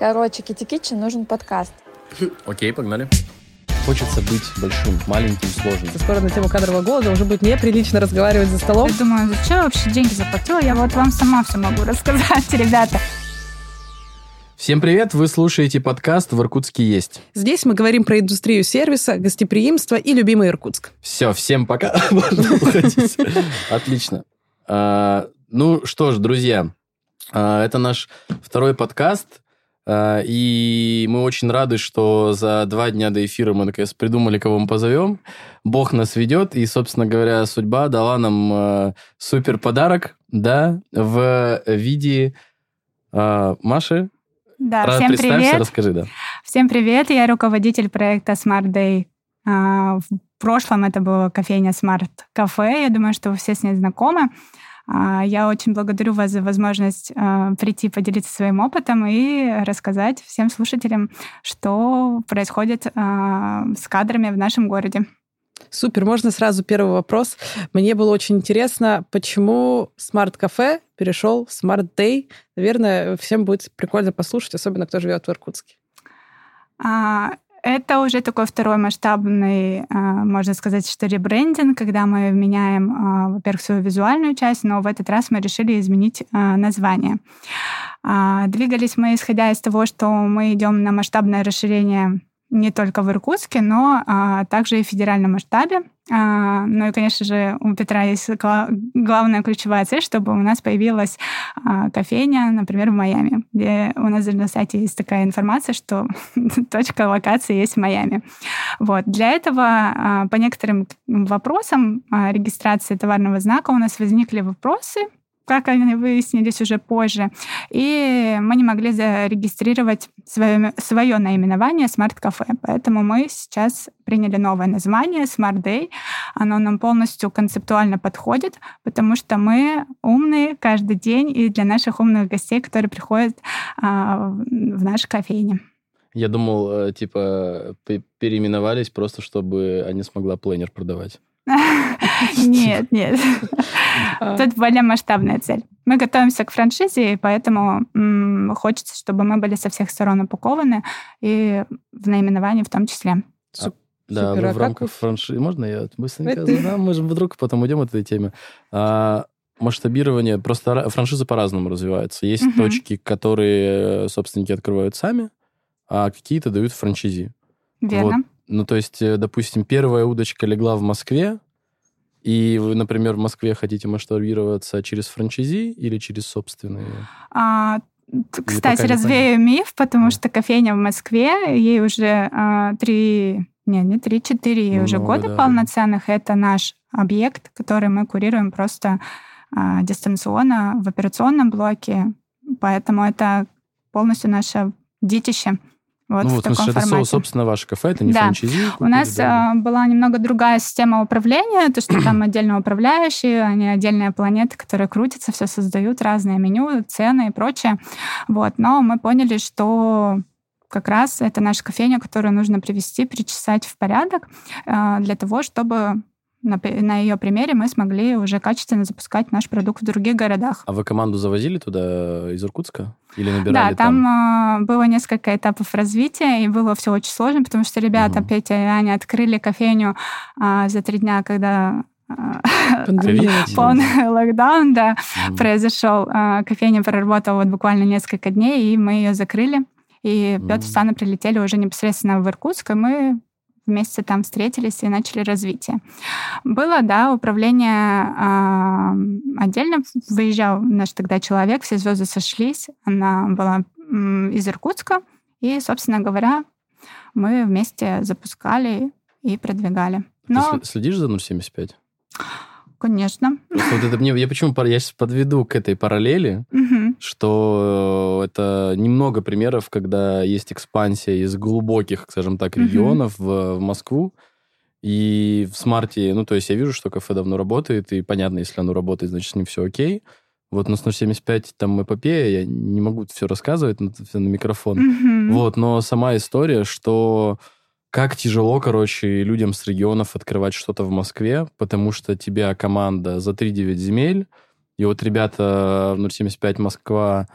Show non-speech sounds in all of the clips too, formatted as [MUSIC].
Короче, Кити Китчен нужен подкаст. [LAUGHS] Окей, погнали. Хочется быть большим, маленьким, сложным. Скоро на тему кадрового голода уже будет неприлично разговаривать за столом. Я думаю, зачем я вообще деньги заплатила? Я вот вам сама все могу рассказать, [LAUGHS] ребята. Всем привет! Вы слушаете подкаст «В Иркутске есть». Здесь мы говорим про индустрию сервиса, гостеприимство и любимый Иркутск. Все, всем пока. [LAUGHS] Отлично. А, Ну что ж, друзья, а, это наш второй подкаст. А, И мы очень рады, что за два дня до эфира мы наконец придумали, кого мы позовем. Бог нас ведет, и, собственно говоря, судьба дала нам а, супер подарок, да, в виде а, Маши. Да, Рад, всем привет. расскажи, да. Всем привет. Я руководитель проекта Smart Day. А, В прошлом это была кофейня Smart Cafe. Я думаю, что вы все с ней знакомы. А, Я очень благодарю вас за возможность а, прийти поделиться своим опытом и рассказать всем слушателям, что происходит а, с кадрами в нашем городе. Супер, можно сразу первый вопрос. Мне было очень интересно, почему Smart Cafe перешел в Day. Наверное, всем будет прикольно послушать, особенно кто живет в Иркутске. А, Это уже такой второй масштабный, а, можно сказать, что ребрендинг, когда мы меняем, а, во-первых, свою визуальную часть, но в этот раз мы решили изменить а, название. Двигались мы, исходя из того, что мы идем на масштабное расширение не только в Иркутске, но а, также и в федеральном масштабе. А, ну и, конечно же, у Петра есть гла- главная ключевая цель, чтобы у нас появилась а, кофейня, например, в Майами, где у нас на сайте есть такая информация, что [LAUGHS] точка локации есть в Майами. Вот. Для этого а, по некоторым вопросам а, регистрации товарного знака у нас возникли вопросы, как они выяснились уже позже. И мы не могли зарегистрировать свое, свое наименование Cafe. Поэтому мы сейчас приняли новое название Smart Day. Оно нам полностью концептуально подходит, потому что мы умные каждый день и для наших умных гостей, которые приходят а, в наши кофейни. Я думал, э, типа, пе- переименовались просто, чтобы они смогла планер продавать. [LAUGHS] Нет, нет. А, Тут более масштабная цель. Мы готовимся к франшизе, и поэтому м, хочется, чтобы мы были со всех сторон упакованы, и в наименовании в том числе. Да, Супер, вы а в как рамках вы- франшизы... Можно я быстренько Это- задам? Мы же вдруг потом уйдем от этой темы. А, масштабирование... Просто ра- франшизы по-разному развиваются. Есть Мгм. точки, которые э, собственники открывают сами, а какие-то дают франшизи. Верно. Ну, то есть, э, допустим, первая удочка легла в Москве, и вы, например, в Москве хотите масштабироваться через франшизи или через собственные? А, кстати, развею миф, потому Да. что кофейня в Москве, ей уже а, три, не, не три, четыре, ей уже Много, года да. полноценных. Это наш объект, который мы курируем просто а, дистанционно в операционном блоке. Поэтому это полностью наше детище. Вот ну, в вот, в таком смысле, это, формате. собственно, ваше кафе, это не Да. франшизи? У купили, нас а, была немного другая система управления, то, что там [CLEARS THROAT] отдельно управляющие, они отдельные планеты, которые крутятся, все создают, разные меню, цены и прочее. Вот. Но мы поняли, что как раз это наша кофейня, которую нужно привести, причесать в порядок а, для того, чтобы на, на ее примере мы смогли уже качественно запускать наш продукт в других городах. А вы команду завозили туда из Иркутска? Или набирали Да, там, а, было несколько этапов развития, и было все очень сложно, потому что ребята, Мгм. Петя и Аня, открыли кофейню а, за три дня, когда началась. [LAUGHS] полный локдаун, да, Мгм. произошел. А, Кофейня проработала вот буквально несколько дней, и мы ее закрыли. И Мгм. Петр с Анной прилетели уже непосредственно в Иркутск, и мы вместе там встретились и начали развитие. Было, да, управление а, отдельно. Выезжал наш тогда человек, все звезды сошлись. Она была из Иркутска. И, собственно говоря, мы вместе запускали и продвигали. Ты Но, сли- следишь за 075? Конечно. Вот это мне, я почему я сейчас подведу к этой параллели, Мгм. что это немного примеров, когда есть экспансия из глубоких, скажем так, регионов в, в Москву. И в смарте, ну, то есть я вижу, что кафе давно работает, и понятно, если оно работает, значит, с ним все окей. Вот на 075 там эпопея, я не могу все рассказывать на, на микрофон. Мгм. Вот, но сама история, что как тяжело, короче, людям с регионов открывать что-то в Москве, потому что тебя команда за 3-9 земель, и вот ребята в 075 Москва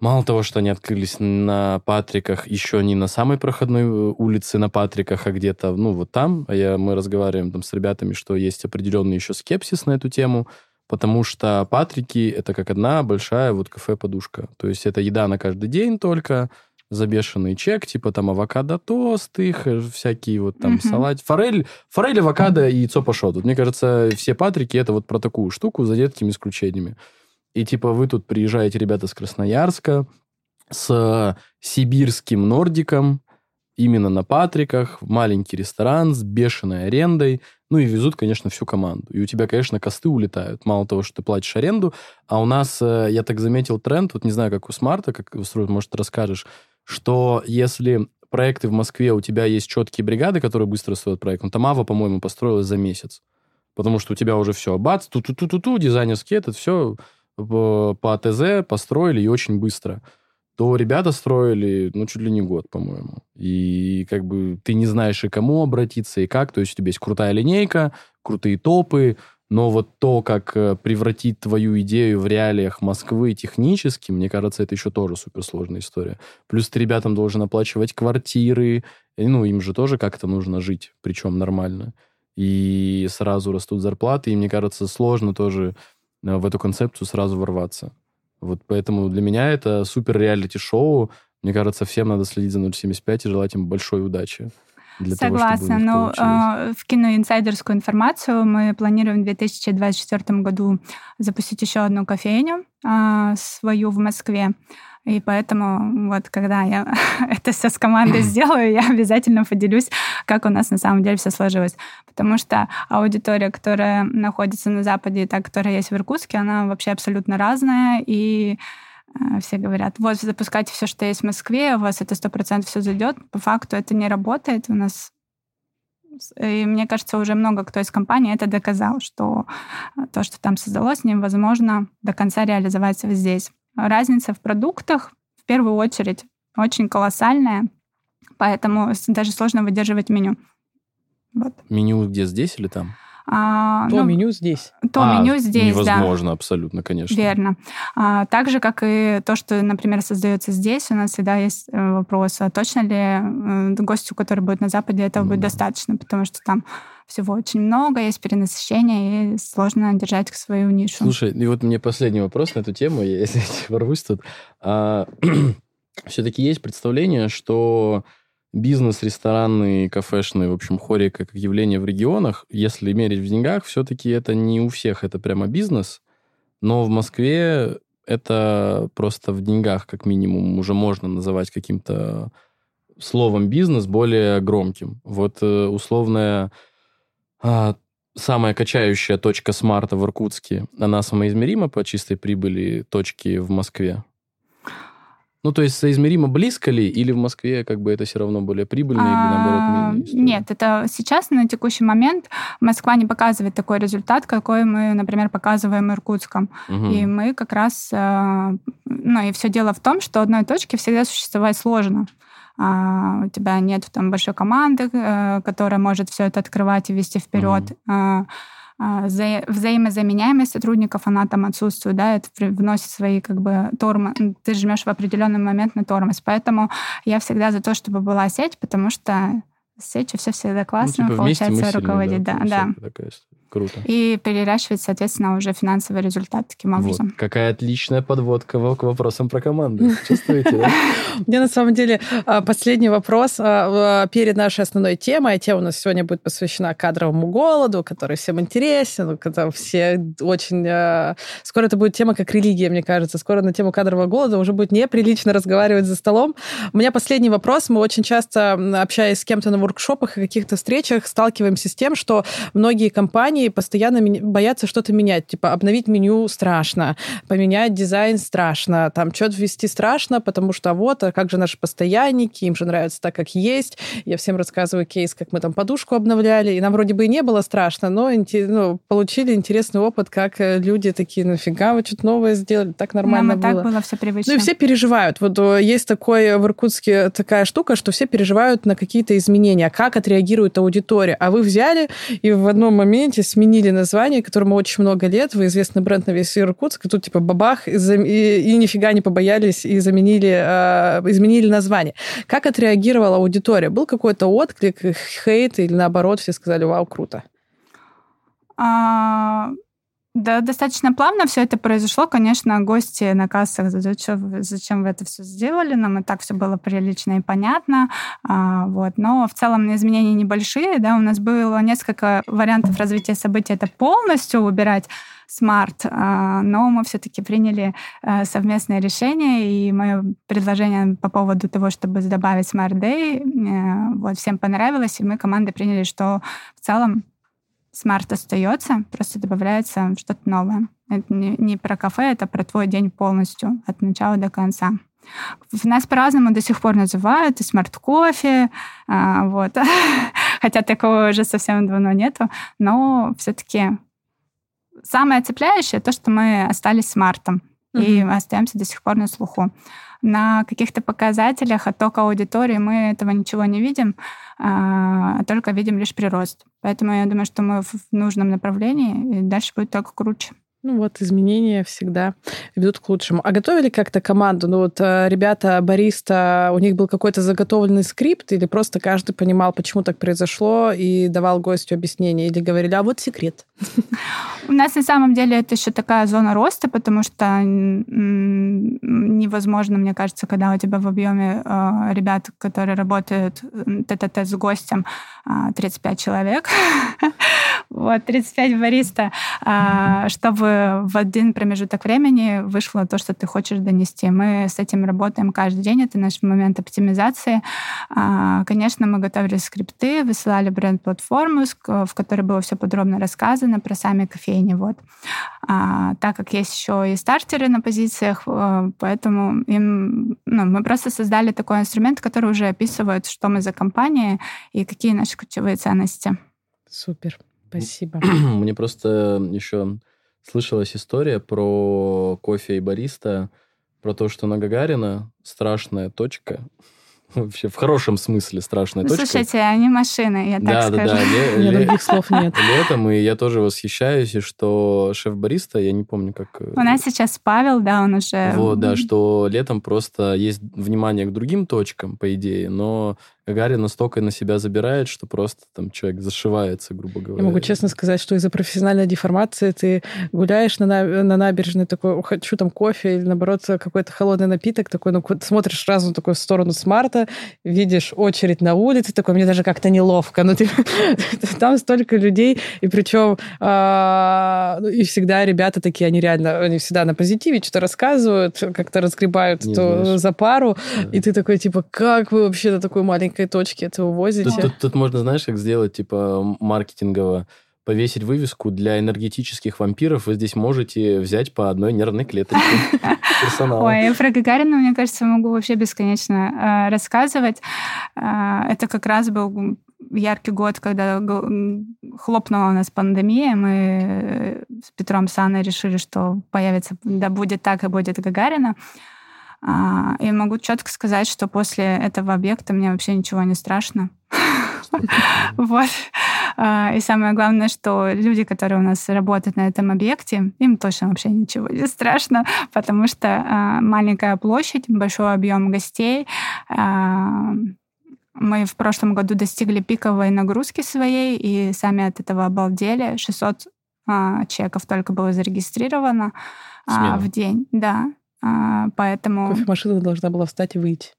Мало того, что они открылись на Патриках, еще не на самой проходной э, улице на Патриках, а где-то, ну, вот там. А я, мы разговариваем там с ребятами, что есть определенный еще скепсис на эту тему, потому что Патрики — это как одна большая вот кафе-подушка. То есть это еда на каждый день только, за бешеный чек, типа там авокадо тост, их э, всякие вот там mm-hmm. салат, форель, форель, авокадо и яйцо пашот. Вот мне кажется, все Патрики это вот про такую штуку, за редкими исключениями. И типа вы тут приезжаете, ребята, с Красноярска, с сибирским нордиком, именно на Патриках, маленький ресторан с бешеной арендой, ну и везут, конечно, всю команду. И у тебя, конечно, косты улетают. Мало того, что ты платишь аренду, а у нас, э, я так заметил тренд, вот не знаю, как у Смарта, как может, расскажешь, что если проекты в Москве, у тебя есть четкие бригады, которые быстро строят проект. Ну, Тамава, по-моему, построилась за месяц. Потому что у тебя уже все, бац, ту-ту-ту-ту-ту, дизайнерский этот, все по АТЗ построили и очень быстро. То ребята строили, ну, чуть ли не год, по-моему. И как бы ты не знаешь и кому обратиться, и как. То есть у тебя есть крутая линейка, крутые топы, но вот то, как э, превратить твою идею в реалиях Москвы технически, мне кажется, это еще тоже суперсложная история. Плюс ты ребятам должен оплачивать квартиры, ну, им же тоже как-то нужно жить, причем нормально. И сразу растут зарплаты, и мне кажется, сложно тоже э, в эту концепцию сразу ворваться. Вот поэтому для меня это супер реалити-шоу. Мне кажется, всем надо следить за 075 и желать им большой удачи. Для Согласна, но э, вкину инсайдерскую информацию. Мы планируем в 2024 году запустить еще одну кофейню э, свою в Москве. И поэтому вот когда я [LAUGHS] это все с командой [CLEARS THROAT] сделаю, я обязательно поделюсь, как у нас на самом деле все сложилось. Потому что аудитория, которая находится на Западе, и та, которая есть в Иркутске, она вообще абсолютно разная. И все говорят, вот, запускайте все, что есть в Москве, у вас это сто процентов все зайдет. По факту это не работает. У нас и мне кажется, уже много кто из компании это доказал, что то, что там создалось, невозможно до конца реализовать здесь. Разница в продуктах, в первую очередь, очень колоссальная, поэтому даже сложно выдерживать меню. Вот. Меню где здесь или там? А, то ну, меню здесь. То а, меню здесь, невозможно, да. абсолютно, конечно. Верно. А, так же, как и то, что, например, создается здесь, у нас всегда есть э, вопрос, а точно ли э, гостю, который будет на Западе, этого mm. будет достаточно, потому что там всего очень много, есть перенасыщение, и сложно держать свою нишу. Слушай, и вот мне последний вопрос на эту тему, [LAUGHS] если ворвусь тут. А, [CLEARS THROAT] все-таки есть представление, что бизнес ресторанный, кафешный, в общем, хорика как явление в регионах, если мерить в деньгах, все-таки это не у всех, это прямо бизнес. Но в Москве это просто в деньгах, как минимум, уже можно называть каким-то словом бизнес более громким. Вот э, условная а, самая качающая точка смарта в Иркутске, она самоизмерима по чистой прибыли точки в Москве? Ну, то есть соизмеримо близко ли, или в Москве как бы это все равно более прибыльно, или наоборот а, менее? Нет, это сейчас на текущий момент Москва не показывает такой результат, какой мы, например, показываем Иркутском. Угу. И мы как раз... Э, ну, и все дело в том, что одной точки всегда существовать сложно. А, у тебя нет там большой команды, э, которая может все это открывать и вести вперед. Угу. А, вза взаимозаменяемость сотрудников, она там отсутствует, да, это вносит свои как бы тормоз, ты жмешь в определенный момент на тормоз. Поэтому я всегда за то, чтобы была сеть, потому что с сетью все всегда классно, ну, типа получается руководить. Да, да. да. Круто. И переращивать, соответственно, уже финансовый результат таким образом. Вот. Какая отличная подводка к вопросам про команду. Чувствуете, да? [LAUGHS] Мне на самом деле а, последний вопрос а, перед нашей основной темой. А тема у нас сегодня будет посвящена кадровому голоду, который всем интересен, когда все очень... А, скоро это будет тема как религия, мне кажется. Скоро на тему кадрового голода уже будет неприлично разговаривать за столом. У меня последний вопрос. Мы очень часто, общаясь с кем-то на воркшопах и каких-то встречах, сталкиваемся с тем, что многие компании компании постоянно боятся что-то менять. Типа обновить меню страшно, поменять дизайн страшно, там что-то ввести страшно, потому что вот а как же наши постоянники, им же нравится так, как есть. Я всем рассказываю кейс, как мы там подушку обновляли, и нам вроде бы и не было страшно, но ну, получили интересный опыт, как э, люди такие, нафига вы что-то новое сделали, так нормально Нам было. так было все привычно. Ну и все переживают. Вот э, есть такой в Иркутске такая штука, что все переживают на какие-то изменения, как отреагирует аудитория. А вы взяли и в одном моменте сменили название, которому очень много лет, вы известный бренд на весь Иркутск, и тут типа бабах, и, и, и нифига не побоялись, и заменили, э, изменили название. Как отреагировала аудитория? Был какой-то отклик, хейт, или наоборот, все сказали, вау, круто? А, да, достаточно плавно все это произошло. Конечно, гости на кассах, зачем, зачем вы это все сделали, нам и так все было прилично и понятно. А, вот. Но в целом изменения небольшие. Да, у нас было несколько вариантов развития событий. Это полностью убирать смарт, а, но мы все-таки приняли а, совместное решение, и мое предложение по поводу того, чтобы добавить Smart Day, э, вот, всем понравилось, и мы командой приняли, что в целом смарт остается, просто добавляется что-то новое. Это не, не про кафе, это про твой день полностью, от начала до конца. В нас по-разному до сих пор называют, и смарт-кофе, а, вот. [LAUGHS] Хотя такого уже совсем давно нету, но все-таки самое цепляющее то, что мы остались смартом mm-hmm. и остаемся до сих пор на слуху на каких-то показателях оттока аудитории мы этого ничего не видим, а только видим лишь прирост. Поэтому я думаю, что мы в нужном направлении, и дальше будет только круче. Ну вот, изменения всегда ведут к лучшему. А готовили как-то команду? Ну вот э, ребята, бариста, у них был какой-то заготовленный скрипт или просто каждый понимал, почему так произошло и давал гостю объяснение? Или говорили, а вот секрет? У нас на самом деле это еще такая зона роста, потому что невозможно, мне кажется, когда у тебя в объеме э, ребят, которые работают тет-а-тет с гостем, 35 а, человек, [LAUGHS] вот, 35 бариста, а, чтобы в один промежуток времени вышло то, что ты хочешь донести. Мы с этим работаем каждый день, это наш момент оптимизации. А, конечно, мы готовили скрипты, высылали бренд-платформу, в которой было все подробно рассказано про сами кофейни. Вот. Так как есть еще и стартеры на позициях, э, поэтому им, ну, мы просто создали такой инструмент, который уже описывает, что мы за компания и какие наши ключевые ценности. Супер. Спасибо. [CLEARS THROAT] Мне просто еще слышалась история про кофе и бариста, про то, что на Гагарина страшная точка, [LAUGHS] Вообще в хорошем смысле страшная ну, точка. Слушайте, они машины, я так да, скажу. Да, да, да. Ле- других слов нет. [LAUGHS] Летом, и я тоже восхищаюсь, и что шеф-бариста, я не помню, как... Э, У нас сейчас Павел, да, он уже... Вот, да, [LAUGHS] что летом просто есть внимание к другим точкам, по идее, но Гагарин настолько на себя забирает, что просто там человек зашивается, грубо говоря. Я могу честно сказать, что из-за профессиональной деформации ты гуляешь на, на, на набережной, такой, хочу там кофе или, наоборот, какой-то холодный напиток, такой, ну, смотришь сразу такой в сторону смарта, видишь очередь на улице, такой, мне даже как-то неловко, но ты, [LAUGHS] там столько людей, и причем а, ну, и всегда ребята такие, они реально, они всегда на позитиве что-то рассказывают, как-то разгребают за пару, и ты такой, типа, как вы вообще на такой маленькой маленькой точки это увозите. Тут, тут, тут можно, знаешь, как сделать, типа, маркетингово повесить вывеску для энергетических вампиров, вы здесь можете взять по одной нервной клеточке [LAUGHS] персонала. Ой, про Гагарина, мне кажется, могу вообще бесконечно э, рассказывать. Э, это как раз был яркий год, когда хлопнула у нас пандемия. Мы с Петром Саной решили, что появится, да будет так, и будет Гагарина. А, и могу четко сказать, что после этого объекта мне вообще ничего не страшно. Вот. А, и самое главное, что люди, которые у нас работают на этом объекте, им точно вообще ничего не страшно, потому что а, маленькая площадь, большой объем гостей. Мы в прошлом году достигли пиковой нагрузки своей, и сами от этого обалдели. 600 чеков только было зарегистрировано Смело. в день. Да, а, поэтому... Кофемашина должна была встать и выйти.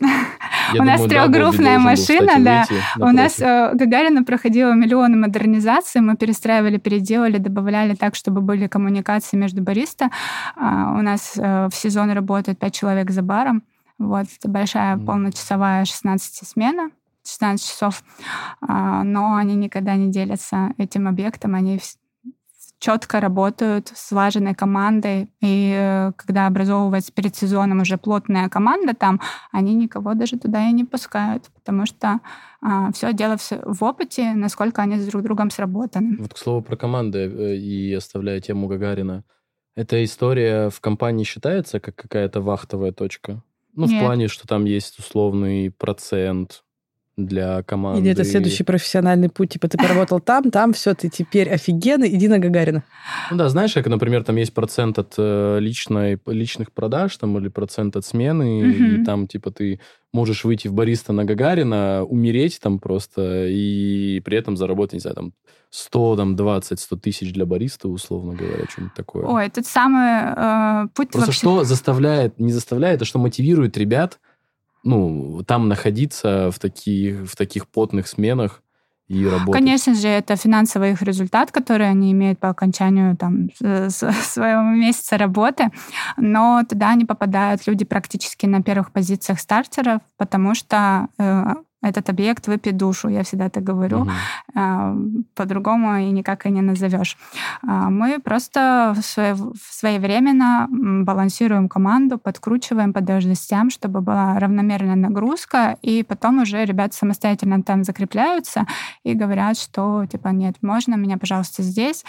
[LAUGHS] У нас трехгруппная машина, да. У нас э, Гагарина проходила миллионы модернизаций, мы перестраивали, переделали, добавляли так, чтобы были коммуникации между бариста. А, у нас э, в сезон работает 5 человек за баром. Вот, это большая полночасовая 16 смена, 16 часов. А, но они никогда не делятся этим объектом, они четко работают с слаженной командой, и э, когда образовывается перед сезоном уже плотная команда там, они никого даже туда и не пускают, потому что а, все дело в, опыте, насколько они с друг другом сработаны. Вот к слову про команды э, и оставляя тему Гагарина, эта история в компании считается как какая-то вахтовая точка? Ну, Нет. в плане, что там есть условный процент, для команды. Или это следующий профессиональный путь, типа ты поработал там, там, все, ты теперь офигенный, иди на Гагарина. Ну да, знаешь, как, например, там есть процент от э, личной, личных продаж там, или процент от смены, угу. и там, типа, ты можешь выйти в бариста на Гагарина, умереть там просто, и при этом заработать, не знаю, там 100, там, 20, 100 тысяч для бариста, условно говоря, что-нибудь такое. Ой, тут самый э, путь Просто вообще... что заставляет, не заставляет, а что мотивирует ребят ну, там находиться в таких, в таких потных сменах и работать. Конечно же, это финансовый их результат, который они имеют по окончанию там, [LAUGHS] своего месяца работы, но туда не попадают люди практически на первых позициях стартеров, потому что э, этот объект выпьет душу, я всегда так говорю. Угу. По-другому и никак и не назовешь. А, мы просто своевременно балансируем команду, подкручиваем по должностям, чтобы была равномерная нагрузка, и потом уже ребята самостоятельно там закрепляются и говорят, что типа нет, можно меня, пожалуйста, здесь,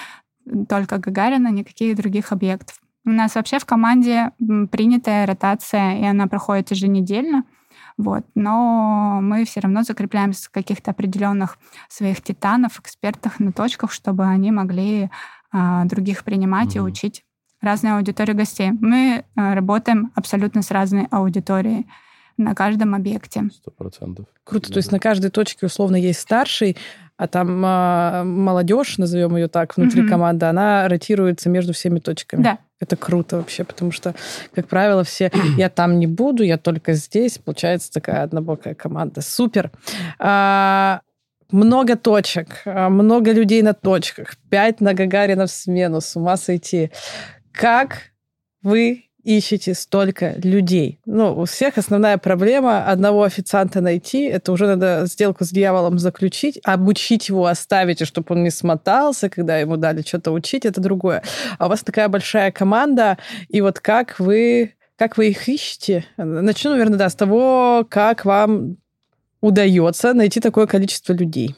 только Гагарина, никаких других объектов. У нас вообще в команде принятая ротация, и она проходит еженедельно. Вот. Но мы все равно закрепляемся в каких-то определенных своих титанов, экспертах на точках, чтобы они могли а, других принимать mm-hmm. и учить разные аудитории гостей. Мы а, работаем абсолютно с разной аудиторией на каждом объекте. Сто процентов. Круто. Да. То есть на каждой точке условно есть старший, а там а, молодежь, назовем ее так, внутри mm-hmm. команды, она ротируется между всеми точками. Да. Это круто вообще, потому что, как правило, все «я там не буду, я только здесь». Получается такая однобокая команда. Супер. А, много точек, а, много людей на точках, пять на Гагарина в смену, с ума сойти. Как вы ищете столько людей? Ну, у всех основная проблема одного официанта найти, это уже надо сделку с дьяволом заключить, обучить его, оставить, чтобы он не смотался, когда ему дали что-то учить, это другое. А у вас такая большая команда, и вот как вы, как вы их ищете? Начну, наверное, да, с того, как вам удается найти такое количество людей.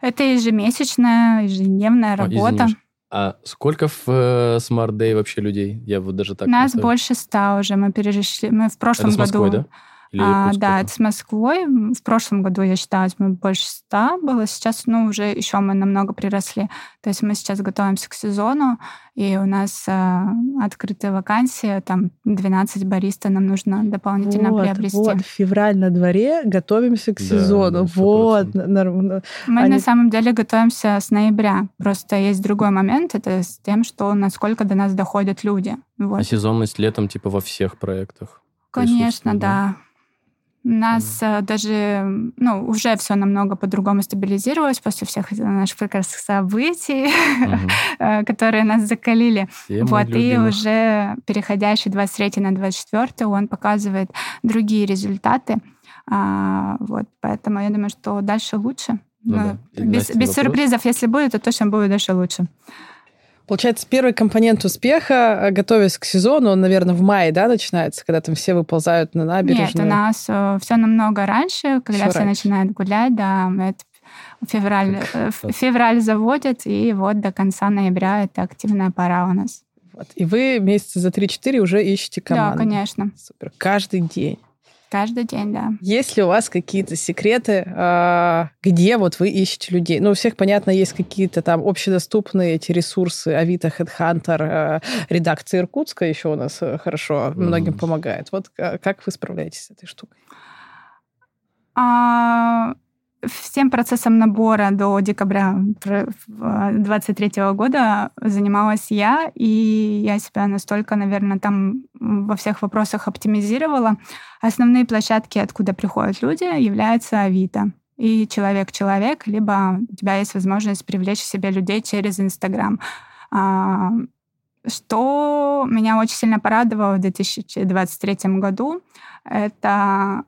Это ежемесячная, ежедневная работа. Извините, а сколько в э, Smart Day вообще людей? Я вот даже так... Нас больше ста уже. Мы перешли... Мы в прошлом это с Москвой, году... да? Или а, да, это с Москвой. В прошлом году, я считаю, мы больше ста было. Сейчас, ну, уже еще мы намного приросли. То есть мы сейчас готовимся к сезону, и у нас э, открытая вакансия, там 12 бариста нам нужно дополнительно вот, приобрести. Вот, февраль на дворе, готовимся к да, сезону. Да, вот. Мы Они... на самом деле готовимся с ноября. Просто есть другой момент, это с тем, что насколько до нас доходят люди. Вот. А сезонность летом типа во всех проектах? Конечно, да. У нас mm. даже, ну, уже все намного по-другому стабилизировалось после всех наших прекрасных событий, mm-hmm. [LAUGHS] которые нас закалили. Все вот, и уже переходящий 23 на 24 он показывает другие результаты. А, вот, поэтому я думаю, что дальше лучше. Ну, ну, да. Без, без сюрпризов, если будет, то точно будет дальше лучше. Получается, первый компонент успеха, э, готовясь к сезону, он, наверное, в мае, да, начинается, когда там все выползают на набережную? Нет, у нас э, все намного раньше, когда все, все раньше. начинают гулять, да, это февраль, э, февраль заводят, и вот до конца ноября это активная пора у нас. Вот. И вы месяца за 3-4 уже ищете команду. Да, конечно. Супер. Каждый день. Каждый день, да. Есть ли у вас какие-то секреты, а, где вот вы ищете людей? Ну, у всех, понятно, есть какие-то там общедоступные эти ресурсы, Авито, Headhunter, а, редакция Иркутска еще у нас э, хорошо многим помогает. Вот как вы справляетесь с этой штукой? А, всем процессом набора до декабря 2023 года занималась я, и я себя настолько, наверное, там во всех вопросах оптимизировала. Основные площадки, откуда приходят люди, являются Авито и человек-человек, либо у тебя есть возможность привлечь к себе людей через Инстаграм. А, что меня очень сильно порадовало в 2023 году, это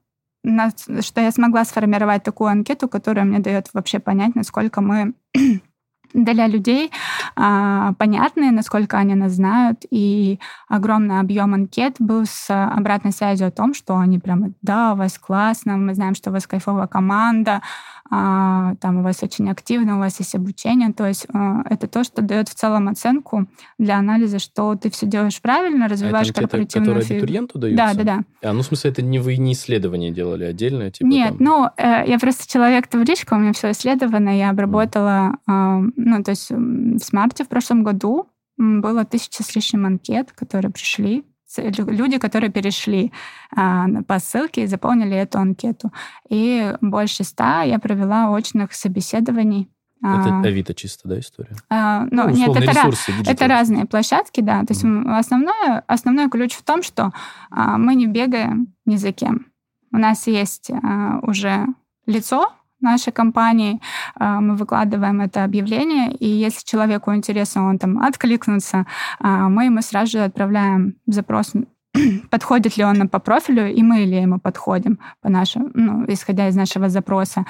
что я смогла сформировать такую анкету, которая мне дает вообще понять, насколько мы [CLEARS THROAT] для людей а, понятные, насколько они нас знают, и огромный объем анкет был с обратной связью о том, что они прямо, да, у вас классно, мы знаем, что у вас кайфовая команда, а, там у вас очень активно, у вас есть обучение, то есть а, это то, что дает в целом оценку для анализа, что ты все делаешь правильно, развиваешь а это корпоративную которая абитуриенту дается? Да, да, да. А, ну, в смысле, это не вы не исследование делали отдельно? Типа, Нет, там... ну, э, я просто человек-табличка, у меня все исследовано, я обработала, э, ну, то есть в смарте в прошлом году было тысяча с лишним анкет, которые пришли, люди, которые перешли а, по ссылке и заполнили эту анкету. И больше ста я провела очных собеседований. Это а, Авито чисто, да, история? А, ну, ну нет, это, ресурсы, это разные площадки, да. То есть mm. основное, основной ключ в том, что а, мы не бегаем ни за кем. У нас есть а, уже лицо, нашей компании, а, мы выкладываем это объявление, и если человеку интересно, он там откликнется, а, мы ему сразу же отправляем запрос [CLEARS THROAT] подходит ли он по профилю, и мы ли ему подходим, по нашему, ну, исходя из нашего запроса.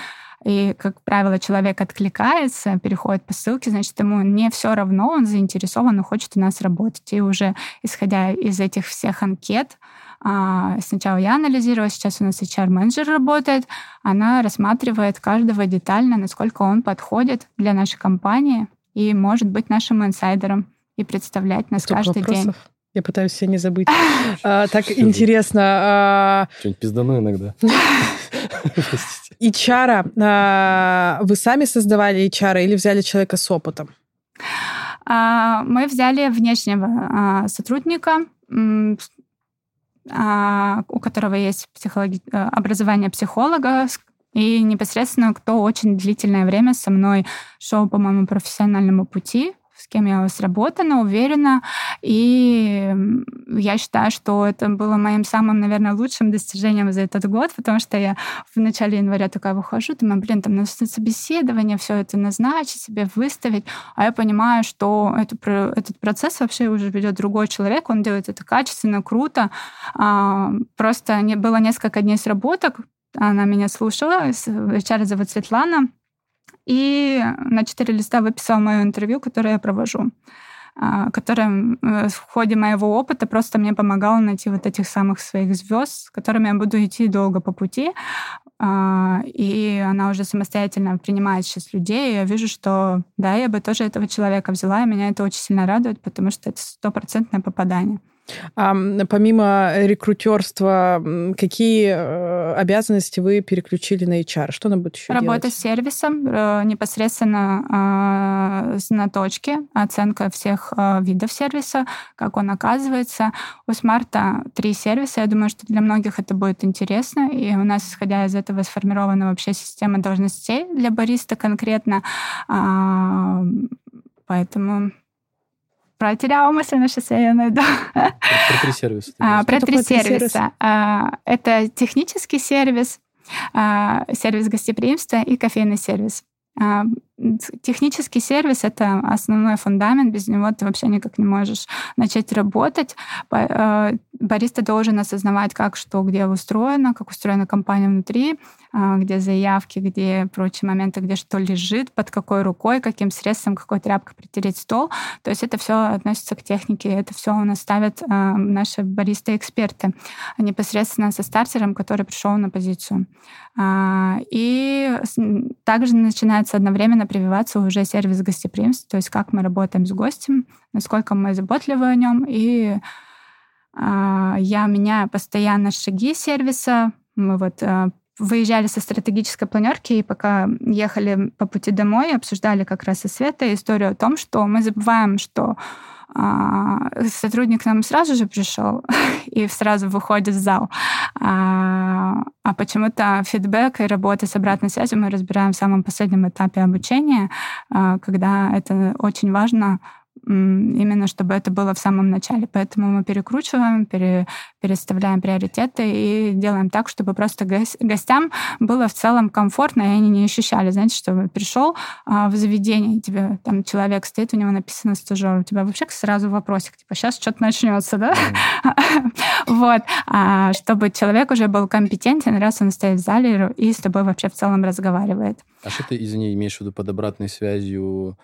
И, как правило, человек откликается, переходит по ссылке, значит, ему не все равно, он заинтересован, он хочет у нас работать. И уже исходя из этих всех анкет, сначала я анализировала, сейчас у нас HR-менеджер работает, она рассматривает каждого детально, насколько он подходит для нашей компании и может быть нашим инсайдером и представлять нас Столько каждый вопросов. день. Я пытаюсь все не забыть. [LAUGHS] а, так интересно. А... Что-нибудь пиздану иногда. [LAUGHS] HR, а, вы сами создавали HR или взяли человека с опытом? А, мы взяли внешнего а, сотрудника, а, у которого есть психологи... Э, образование психолога, и непосредственно кто очень длительное время со мной шел по моему профессиональному пути, с кем я сработана, уверена. И я считаю, что это было моим самым, наверное, лучшим достижением за этот год, потому что я в начале января такая выхожу, думаю, блин, там надо собеседование, все это назначить, себе выставить. А я понимаю, что это, этот процесс вообще уже ведет другой человек, он делает это качественно, круто. А, просто было несколько дней сработок, она меня слушала, HR зовут Светлана, и на четыре листа выписала мое интервью, которое я провожу а, которая э, в ходе моего опыта просто мне помогала найти вот этих самых своих звезд, с которыми я буду идти долго по пути. А, и она уже самостоятельно принимает сейчас людей. И я вижу, что да, я бы тоже этого человека взяла, и меня это очень сильно радует, потому что это стопроцентное попадание. А помимо рекрутерства, какие э, обязанности вы переключили на HR? Что она будет еще Работа делать? с сервисом, э, непосредственно а, на точке, оценка всех э, видов сервиса, как он оказывается. У Смарта три сервиса. Я думаю, что для многих это будет интересно. И у нас, исходя из этого, сформирована вообще система должностей для бариста конкретно. Поэтому Потеряла мысль, но сейчас я найду. Про, про три сервиса. А, про три сервиса. А, это технический сервис, а, сервис гостеприимства и кофейный сервис. А, технический сервис — это основной фундамент, без него ты вообще никак не можешь начать работать. А, бариста должен осознавать, как что где устроено, как устроена компания внутри, а, где заявки, где прочие моменты, где что лежит, под какой рукой, каким средством, какой тряпкой притереть стол. То есть это все относится к технике, это все у нас ставят наши баристы-эксперты непосредственно со стартером, который пришел на позицию. И также начинается одновременно прививаться уже сервис гостеприимства, то есть как мы работаем с гостем, насколько мы заботливы о нем. И э, я меняю постоянно шаги сервиса. Мы вот э, выезжали со стратегической планерки, и пока ехали по пути домой, обсуждали как раз и Света историю о том, что мы забываем, что а, сотрудник нам сразу же пришел [LAUGHS] и сразу выходит в зал. А, а почему-то фидбэк и работа с обратной связью мы разбираем в самом последнем этапе обучения, а, когда это очень важно именно чтобы это было в самом начале. Поэтому мы перекручиваем, пере, переставляем приоритеты и делаем так, чтобы просто гостям было в целом комфортно, и они не ощущали, знаете, что пришел а, в заведение, тебе там человек стоит, у него написано стажер, у тебя вообще сразу вопросик, типа, сейчас что-то начнется, да? [LAUGHS] Вот. А чтобы человек уже был компетентен, раз он стоит в зале и с тобой вообще в целом разговаривает. А что ты, извини, имеешь в виду под обратной связью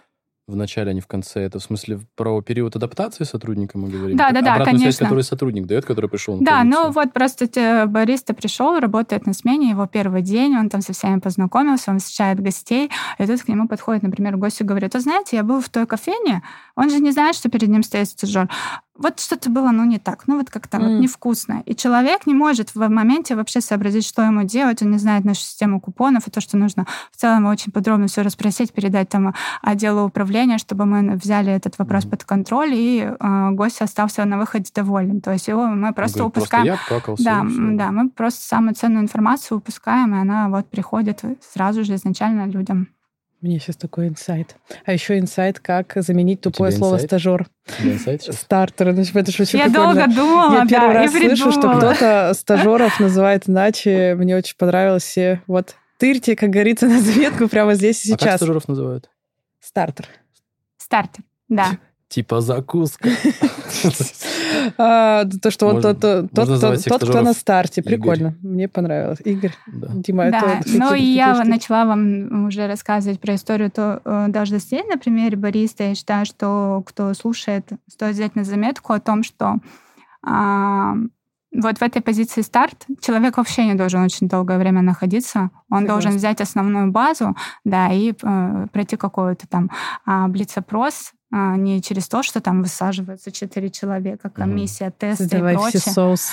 в начале, а не в конце. Это в смысле про период адаптации сотрудника мы говорим? Да, да, да, Обратную связь, конечно. которую сотрудник дает, который пришел на Да, позицию. ну вот просто бариста пришел, работает на смене, его первый день, он там со всеми познакомился, он встречает гостей, и тут к нему подходит, например, гость и говорит, вы знаете, я был в той кофейне, он же не знает, что перед ним стоит стажер. Вот что-то было, ну, не так, ну, вот как-то вот М. невкусно. И человек не может в моменте вообще сообразить, что ему делать, он не знает нашу систему купонов, и то, что нужно в целом очень подробно все расспросить, передать там отделу управления, чтобы мы взяли этот вопрос Мгм. под контроль, и э, гость остался на выходе доволен. То есть его мы просто говорит, упускаем. я плакался. Да, да, мы просто самую ценную информацию упускаем, и она вот приходит сразу же изначально людям. У меня сейчас такой инсайт. А еще инсайт, как заменить тупое слово инсайт? стажер. Сейчас? Стартер. Ну, это же очень Я прикольно. долго думала, Я первый да, раз и слышу, что придумала. кто-то стажеров называет иначе. Мне очень понравилось все. Вот тырьте, как говорится, [LAUGHS] на заметку прямо здесь и А как сейчас. стажеров называют? Стартер. Стартер, да. Типа закуска. [LAUGHS] А, то, что он тот, кто, на старте. Прикольно. Мне понравилось. Игорь, Да. Дима, это ну и я начала вам уже рассказывать про историю то э, должностей на примере бариста. Я считаю, что кто слушает, стоит взять на заметку о том, что а, вот в этой позиции старт человек вообще не должен очень долгое время находиться. Он Согласна. должен взять основную базу, да, и э, пройти какой-то там а, блиц-опрос, а, не через то, что там высаживаются четыре человека, комиссия, тесты Давай и все прочее. соус.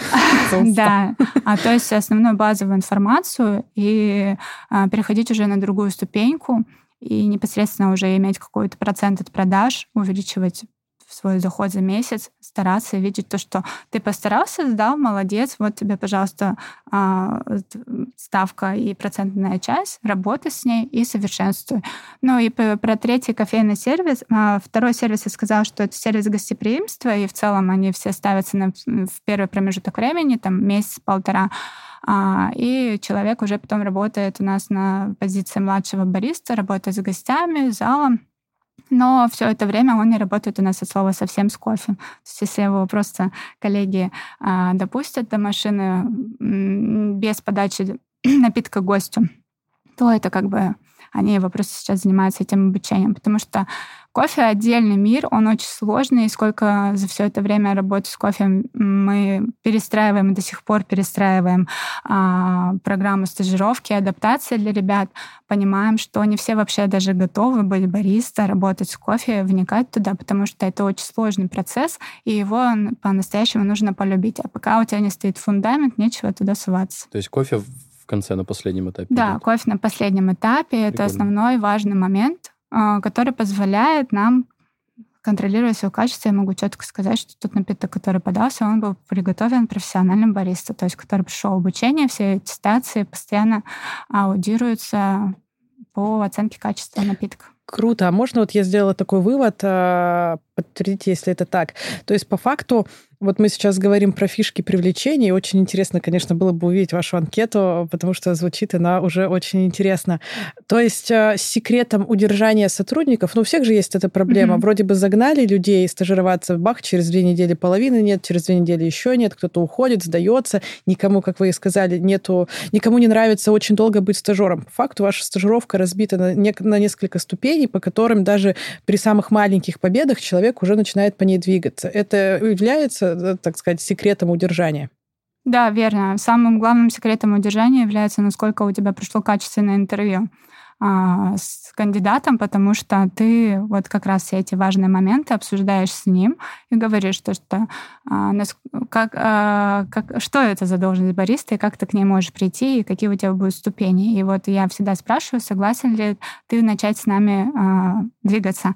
[LAUGHS] соус. Да, а то есть основную базовую информацию и а, переходить уже на другую ступеньку и непосредственно уже иметь какой-то процент от продаж, увеличивать свой доход за месяц, стараться видеть то, что ты постарался, сдал, молодец, вот тебе, пожалуйста, а, ставка и процентная часть, работай с ней и совершенствуй. Ну и про третий кофейный сервис. а, Второй сервис я сказала, что это сервис гостеприимства, и в целом они все ставятся на, в первый промежуток времени, там месяц-полтора. А, И человек уже потом работает у нас на позиции младшего бариста, работает с гостями, залом. Но все это время он не работает у нас от слова совсем с кофе. То есть если его просто коллеги а, допустят до машины без подачи напитка гостю, то это как бы они его просто сейчас занимаются этим обучением, потому что кофе отдельный мир, он очень сложный, и сколько за все это время работы с кофе мы перестраиваем, и до сих пор перестраиваем а, программу стажировки, адаптации для ребят, понимаем, что не все вообще даже готовы быть бариста, работать с кофе, вникать туда, потому что это очень сложный процесс, и его по-настоящему нужно полюбить. А пока у тебя не стоит фундамент, нечего туда суваться. То есть кофе в конце, на последнем этапе. Да, идет. кофе на последнем этапе это Прикольно. основной важный момент, а, который позволяет нам контролировать свое качество. Я могу четко сказать, что тот напиток, который подался, он был приготовлен профессиональным бариста, то есть который пришел обучение, все аттестации постоянно аудируются по оценке качества напитка. Круто. А можно вот я сделала такой вывод, а, подтвердите, если это так. То есть по факту вот мы сейчас говорим про фишки привлечения, и очень интересно, конечно, было бы увидеть вашу анкету, потому что звучит она уже очень интересно. То есть с секретом удержания сотрудников, ну, у всех же есть эта проблема. Мгм. Вроде бы загнали людей стажироваться, бах, через две недели половины нет, через две недели еще нет, кто-то уходит, сдается, никому, как вы и сказали, нету, никому не нравится очень долго быть стажером. По факту ваша стажировка разбита на, нек- на несколько ступеней, по которым даже при самых маленьких победах человек уже начинает по ней двигаться. Это является, так сказать, секретом удержания. Да, верно. Самым главным секретом удержания является, насколько у тебя прошло качественное интервью а, с кандидатом, потому что ты вот как раз все эти важные моменты обсуждаешь с ним и говоришь, то, что а, как, а, как, что это за должность бариста, и как ты к ней можешь прийти, и какие у тебя будут ступени. И вот я всегда спрашиваю, согласен ли ты начать с нами а, двигаться.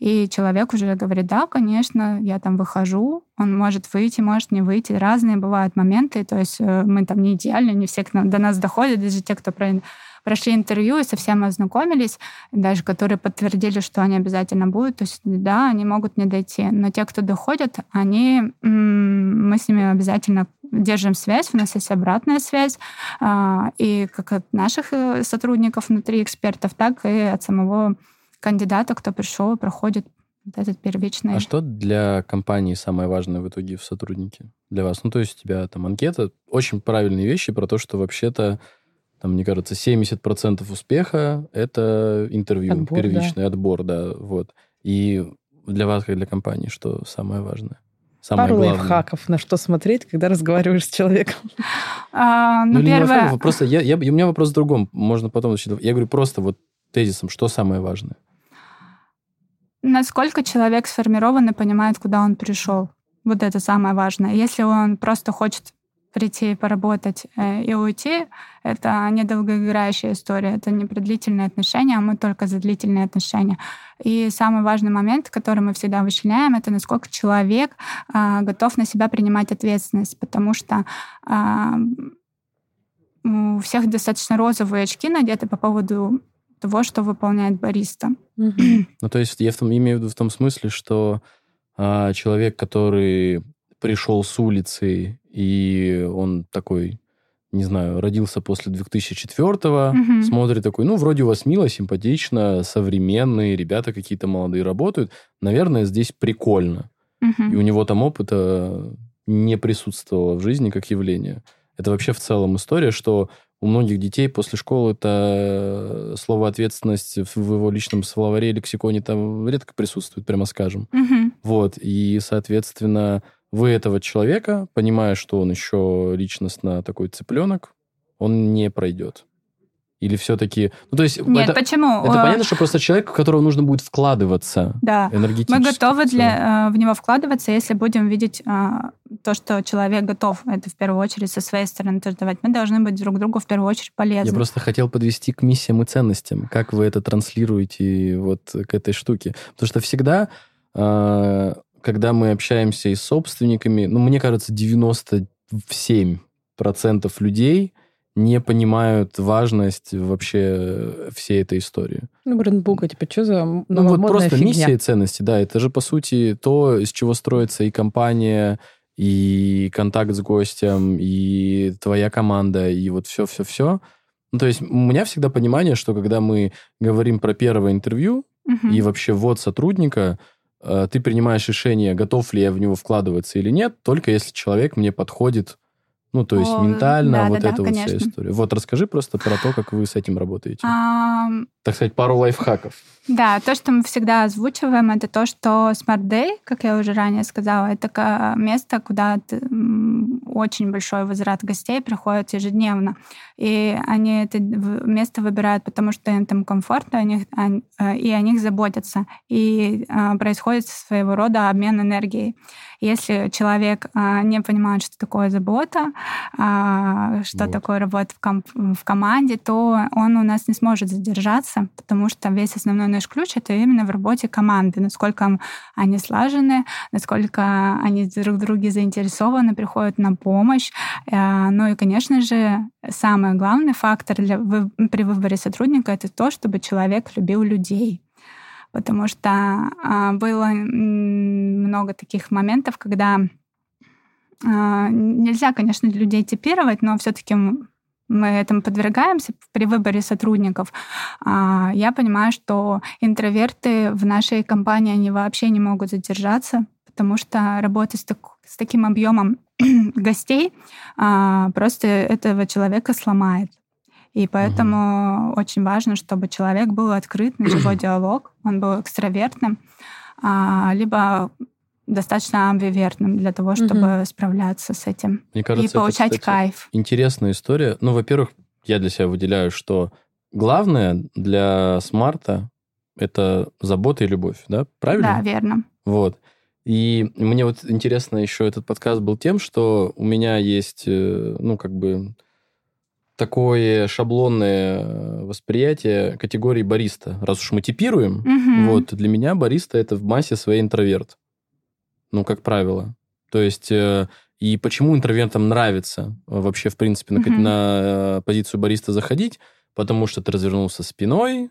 И человек уже говорит, да, конечно, я там выхожу, он может выйти, может не выйти. Разные бывают моменты, то есть э, мы там не идеальны, не все к нам, до нас доходят, даже те, кто про- прошли интервью и совсем ознакомились, даже которые подтвердили, что они обязательно будут, то есть да, они могут не дойти. Но те, кто доходят, они, мы с ними обязательно держим связь, у нас есть обратная связь, а, и как от наших э, сотрудников внутри экспертов, так и от самого кандидата, кто пришел и проходит вот этот первичный... А что для компании самое важное в итоге в сотруднике для вас? Ну, то есть у тебя там анкета, очень правильные вещи про то, что вообще-то там, мне кажется, 70% успеха – это интервью, Отбор, первичный отбор, да, вот. И для вас, как для компании, что самое важное? Самое Пару главное? лайфхаков, на что смотреть, когда разговариваешь с человеком. А, Ну, ну, первое... лайфхаков, просто я, я, у меня вопрос в другом, можно потом... Я говорю просто вот тезисом, что самое важное? Насколько человек сформирован и понимает, куда он пришел. Вот это самое важное. Если он просто хочет прийти поработать э, и уйти, это недолгоиграющая история, это не про длительные отношения, а мы только за длительные отношения. И самый важный момент, который мы всегда вычленяем, это насколько человек а, готов на себя принимать ответственность, потому что а, у всех достаточно розовые очки надеты по поводу того, что выполняет бариста. Ну, то есть я в том, имею в виду в том смысле, что а, человек, который пришел с улицы, и он такой, не знаю, родился после 2004-го, Мгм. смотрит такой, ну, вроде у вас мило, симпатично, современные, ребята какие-то молодые работают, наверное, здесь прикольно. Мгм. И у него там опыта не присутствовало в жизни как явление. Это вообще в целом история, что у многих детей после школы это слово ответственность в его личном словаре лексиконе там редко присутствует, прямо скажем. Мгм. Вот, и, соответственно, вы этого человека, понимая, что он еще личностно такой цыпленок, он не пройдет. Или все-таки... Ну, то есть... Нет, это, почему? это Э, понятно, что просто человек, в которого нужно будет вкладываться Да. энергетически. Мы готовы для, э, в него вкладываться, если будем видеть а, то, что человек готов. Это в первую очередь со своей стороны тоже давать. Мы должны быть друг другу в первую очередь полезны. Я просто хотел подвести к миссиям и ценностям. Как вы это транслируете вот к этой штуке? Потому что всегда, э, когда мы общаемся и с собственниками, ну, мне кажется, 97% людей не понимают важность вообще всей этой истории. Ну, брендбука, типа, что за Ну, вот просто фигня? миссия и ценности, да, это же, по сути, то, из чего строится и компания, и контакт с гостем, и твоя команда, и вот все-все-все. Ну, то есть у меня всегда понимание, что когда мы говорим про первое интервью Мгм. и вообще ввод сотрудника, э, ты принимаешь решение, готов ли я в него вкладываться или нет, только если человек мне подходит, ну, то есть О, ментально, да, вот да, эта да, вот вся конечно. история. Вот расскажи просто про то, как вы с этим работаете. Ам, Так сказать, пару лайфхаков. Да, то, что мы всегда озвучиваем, это то, что Smart Day, как я уже ранее сказала, это место, куда очень большой возврат гостей приходит ежедневно. И они это место выбирают, потому что им там комфортно, о них- о- э, и о них заботятся. И а, происходит своего рода обмен энергией. Если человек а, не понимает, что такое забота, а, что Вот. такое работа в, ком- в команде, то он у нас не сможет задержаться, потому что весь основной наш ключ это именно в работе команды, насколько они слажены, насколько они друг в друге заинтересованы, приходят на помощь. Э, Ну и, конечно же, самый главный фактор для, вы- при выборе сотрудника это то, чтобы человек любил людей потому что а, было много таких моментов, когда а, нельзя, конечно, людей типировать, но все-таки мы этому подвергаемся при выборе сотрудников. А, Я понимаю, что интроверты в нашей компании они вообще не могут задержаться, потому что работа с, так- с таким объемом [CLEARS THROAT] гостей просто этого человека сломает. И поэтому очень важно, чтобы человек был открыт на живой диалог, он был экстравертным, а, либо достаточно амбивертным для того, чтобы справляться с этим Мне кажется, и это, получать кстати, кайф. Интересная история. Ну, во-первых, я для себя выделяю, что главное для смарта это забота и любовь, да? Правильно? Да, верно. Вот. И мне вот интересно еще этот подкаст был тем, что у меня есть, э, ну, как бы такое шаблонное э, восприятие категории бариста. Раз уж мы типируем, Мгм. вот, для меня бариста это в массе своей интроверт. Ну, как правило. То есть, э, и почему интровертам нравится э, вообще, в принципе, на, Мгм. на позицию бариста заходить? Потому что ты развернулся спиной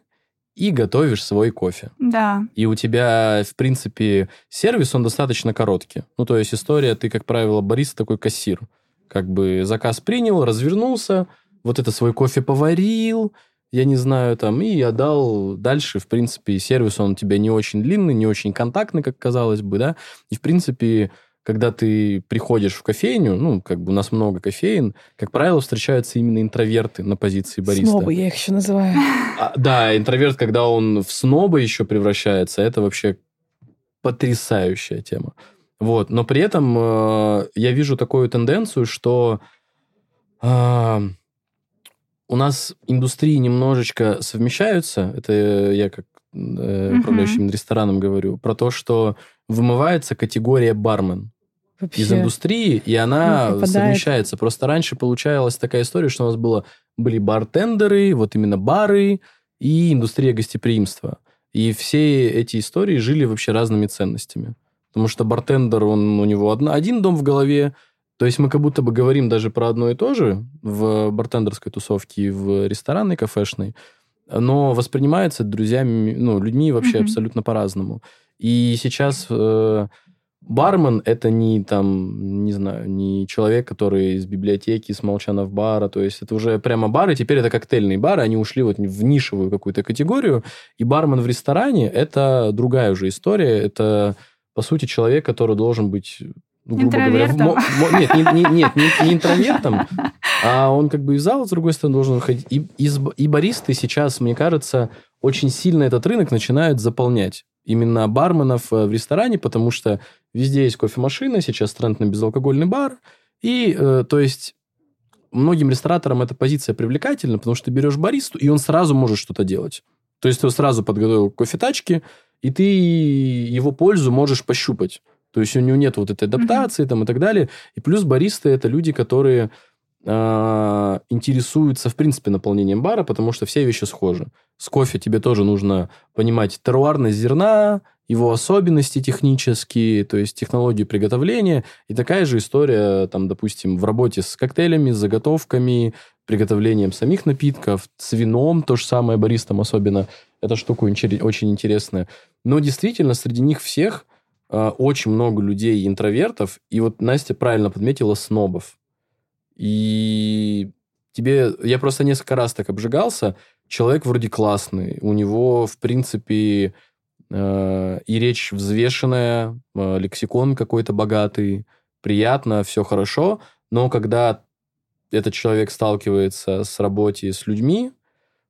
и готовишь свой кофе. Да. И у тебя, в принципе, сервис, он достаточно короткий. Ну, то есть история, ты, как правило, бариста такой кассир. Как бы заказ принял, развернулся, вот это свой кофе поварил, я не знаю, там, и отдал дальше, в принципе, сервис, он у тебя не очень длинный, не очень контактный, как казалось бы, да, и, в принципе, когда ты приходишь в кофейню, ну, как бы у нас много кофеин, как правило, встречаются именно интроверты на позиции бариста. Снобы, я их еще называю. А, да, интроверт, когда он в сноба еще превращается, это вообще потрясающая тема. Вот, но при этом э, я вижу такую тенденцию, что э, у нас индустрии немножечко совмещаются. Это я как э, управляющим uh-huh. рестораном говорю про то, что вымывается категория бармен. Вообще. из индустрии, и она ну, совмещается. Просто раньше получалась такая история, что у нас было, были бартендеры, вот именно бары и индустрия гостеприимства. И все эти истории жили вообще разными ценностями. Потому что бартендер, он, у него одна, один дом в голове, то есть мы как будто бы говорим даже про одно и то же в бартендерской тусовке и в ресторанной, кафешной, но воспринимается друзьями, ну, людьми вообще mm-hmm. абсолютно по-разному. И сейчас э, бармен это не там, не знаю, не человек, который из библиотеки, с молчанов бара, то есть это уже прямо бары, теперь это коктейльные бары, они ушли вот в нишевую какую-то категорию, и бармен в ресторане это другая уже история, это по сути человек, который должен быть ну, грубо говоря, в, нет, не, не, нет, не, не интровертом, [LAUGHS] а он как бы из зала, с другой стороны, должен выходить. И, и, и баристы сейчас, мне кажется, очень сильно этот рынок начинают заполнять именно барменов э, в ресторане, потому что везде есть кофемашина, сейчас тренд на безалкогольный бар. И, э, то есть, многим рестораторам эта позиция привлекательна, потому что ты берешь баристу, и он сразу может что-то делать. То есть, ты сразу подготовил кофе-тачки, и ты его пользу можешь пощупать. То есть, у него нет вот этой адаптации mm-hmm. там, и так далее. И плюс баристы – это люди, которые э, интересуются, в принципе, наполнением бара, потому что все вещи схожи. С кофе тебе тоже нужно понимать теруарность зерна, его особенности технические, то есть технологию приготовления. И такая же история, там, допустим, в работе с коктейлями, с заготовками, приготовлением самих напитков, с вином, то же самое, баристам особенно. Эта штука очень интересная. Но действительно, среди них всех очень много людей интровертов, и вот Настя правильно подметила снобов. И тебе... Я просто несколько раз так обжигался. Человек вроде классный. У него, в принципе, э, и речь взвешенная, э, лексикон какой-то богатый, приятно, все хорошо. Но когда этот человек сталкивается с работой с людьми,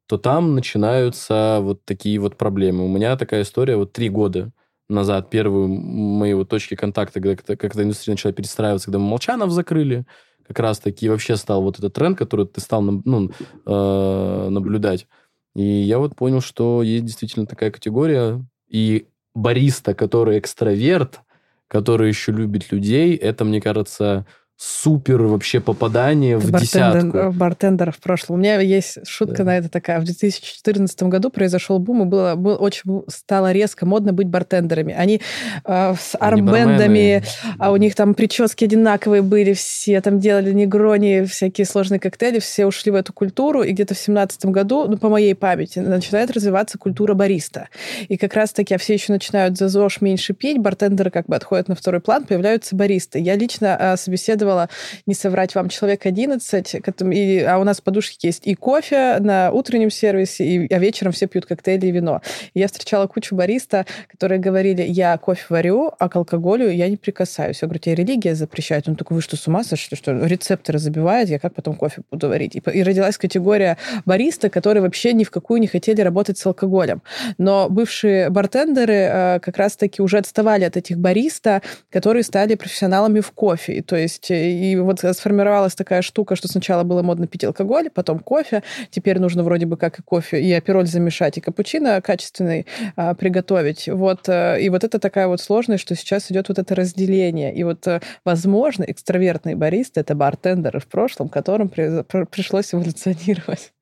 то там начинаются вот такие вот проблемы. У меня такая история вот три года назад, первые мои точки контакта, когда, когда индустрия начала перестраиваться, когда мы Молчанов закрыли, как раз-таки вообще стал вот этот тренд, который ты стал ну, э, наблюдать. И я вот понял, что есть действительно такая категория. И бариста, который экстраверт, который еще любит людей, это, мне кажется, супер вообще попадание в Бартендер, десятку. Бартендеров в прошлом. У меня есть шутка да. на это такая. В 2014 году произошел бум, и было, было очень стало резко модно быть бартендерами. Они э, с армбендами, а у них там прически одинаковые были, все там делали негрони, всякие сложные коктейли, все ушли в эту культуру, и где-то в 2017 году, ну, по моей памяти, начинает развиваться культура бариста. И как раз-таки все еще начинают за ЗОЖ меньше пить, бартендеры как бы отходят на второй план, появляются баристы. Я лично э, собеседовала использовала, не соврать вам, человек 11, и, а у нас в подушке есть и кофе на утреннем сервисе, и, а вечером все пьют коктейли и вино. И я встречала кучу бариста, которые говорили, я кофе варю, а к алкоголю я не прикасаюсь. Я говорю, тебе религия запрещает? Он такой, вы что, с ума сошли? Что рецепторы забивают? Я как потом кофе буду варить? И, и родилась категория бариста, которые вообще ни в какую не хотели работать с алкоголем. Но бывшие бартендеры э, как раз-таки уже отставали от этих бариста, которые стали профессионалами в кофе. То есть и вот сформировалась такая штука, что сначала было модно пить алкоголь, потом кофе. Теперь нужно вроде бы как и кофе, и апероль замешать, и капучино качественный а, приготовить. Вот. Э, и вот это такая вот сложность, что сейчас идет вот это разделение. И вот, э, возможно, экстравертный барист — это бартендеры в прошлом, которым при, пришлось эволюционировать.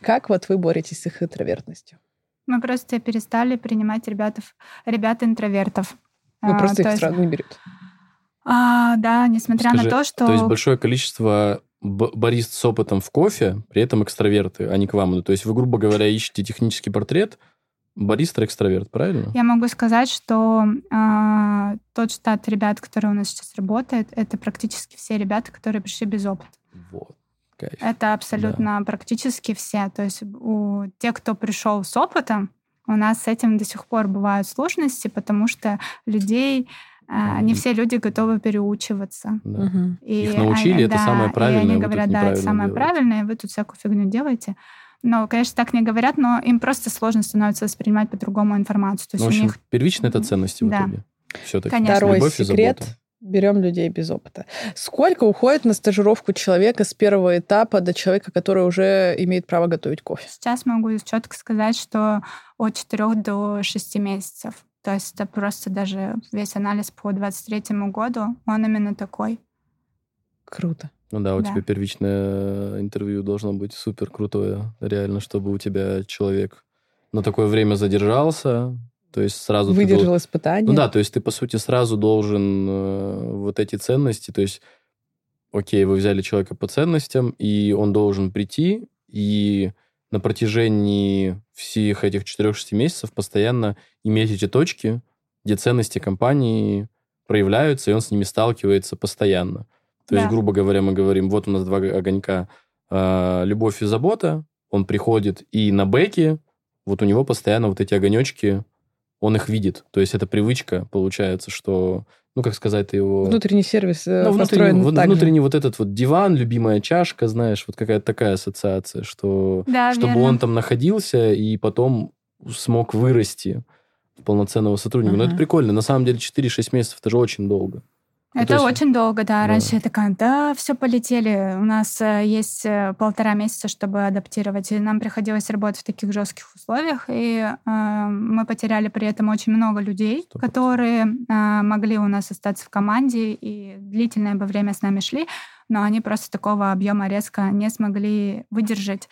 Как вот вы боретесь с их интровертностью? Мы просто перестали принимать ребятов, ребят интровертов. Ну, просто а, их есть... сразу не берут. А, да, несмотря Скажи, на то, что... То есть большое количество барист с опытом в кофе, при этом экстраверты, а не к вам. То есть вы, грубо говоря, ищете технический портрет, бариста экстраверт, правильно? Я могу сказать, что э, тот штат ребят, который у нас сейчас работает, это практически все ребята, которые пришли без опыта. Вот. Кайф. Это абсолютно да. практически все. То есть у тех, кто пришел с опытом, у нас с этим до сих пор бывают сложности, потому что людей А, не все люди готовы переучиваться. Да. И Их научили, они- это да, самое правильное, И они говорят, да, это самое делаете. правильное, вы тут всякую фигню делаете. Но, конечно, так не говорят, но им просто сложно становится воспринимать по-другому информацию. То Ну, есть в у общем, них первично это ценности в Да. итоге. Все-таки. Конечно. Второй Любовь и секрет. забота. Берем людей без опыта. Сколько уходит на стажировку человека с первого этапа до человека, который уже имеет право готовить кофе? сейчас могу четко сказать, что от 4 до 6 месяцев. То есть это просто даже весь анализ по 23 году, он именно такой. Круто. Ну да, у Да. тебя первичное интервью должно быть супер крутое, реально, чтобы у тебя человек на такое время задержался, то есть сразу ты дол- Выдержал испытание. Ну да, то есть ты, по сути, сразу должен э, вот эти ценности, то есть, окей, вы взяли человека по ценностям, и он должен прийти, и на протяжении всех этих 4-6 месяцев постоянно иметь эти точки, где ценности компании проявляются, и он с ними сталкивается постоянно. То есть, Да. грубо говоря, мы говорим, вот у нас два огонька, э, любовь и забота, он приходит, и на бэке вот у него постоянно вот эти огонечки, он их видит. То есть это привычка, получается, что, ну, как сказать, его... Внутренний сервис э, Ну, построен внутренний, вот так же. внутренний вот этот вот диван, любимая чашка, знаешь, вот какая-то такая ассоциация, что Да, чтобы верно. он там находился и потом смог вырасти в полноценного сотрудника. Но Ага. это прикольно. На самом деле 4-6 месяцев это же очень долго. Ну, Это то есть- очень долго, да. Да. Раньше я такая, да, все полетели. У нас э, есть э, полтора месяца, чтобы адаптировать. И нам приходилось работать в таких жестких условиях. И э, мы потеряли при этом очень много людей, Сто процентов. которые э, могли у нас остаться в команде и длительное бы время с нами шли, но они просто такого объема резко не смогли выдержать.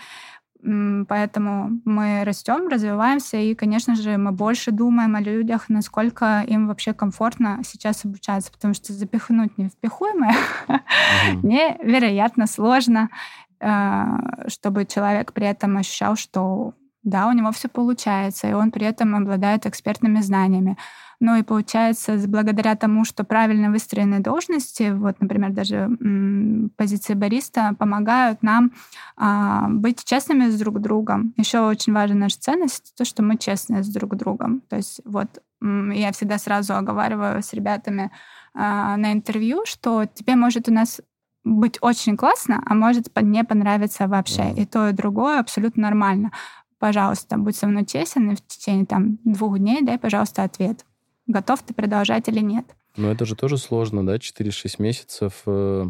Поэтому мы растем, развиваемся, и, конечно же, мы больше думаем о людях, насколько им вообще комфортно сейчас обучаться, потому что запихнуть невпихуемое Мгм. [LAUGHS] невероятно сложно, э, чтобы человек при этом ощущал, что да, у него все получается, и он при этом обладает экспертными знаниями. Ну и получается, благодаря тому, что правильно выстроены должности, вот, например, даже м, позиции бариста, помогают нам а, быть честными с друг другом. Еще очень важна наша ценность, то, что мы честны с друг другом. То есть вот м, я всегда сразу оговариваю с ребятами а, на интервью, что тебе может у нас быть очень классно, а может не понравиться вообще. И то, и другое абсолютно нормально. Пожалуйста, будь со мной честен, и в течение там, двух дней дай, пожалуйста, ответ. Готов ты продолжать или нет. Но это же тоже сложно, да, 4-6 месяцев. э,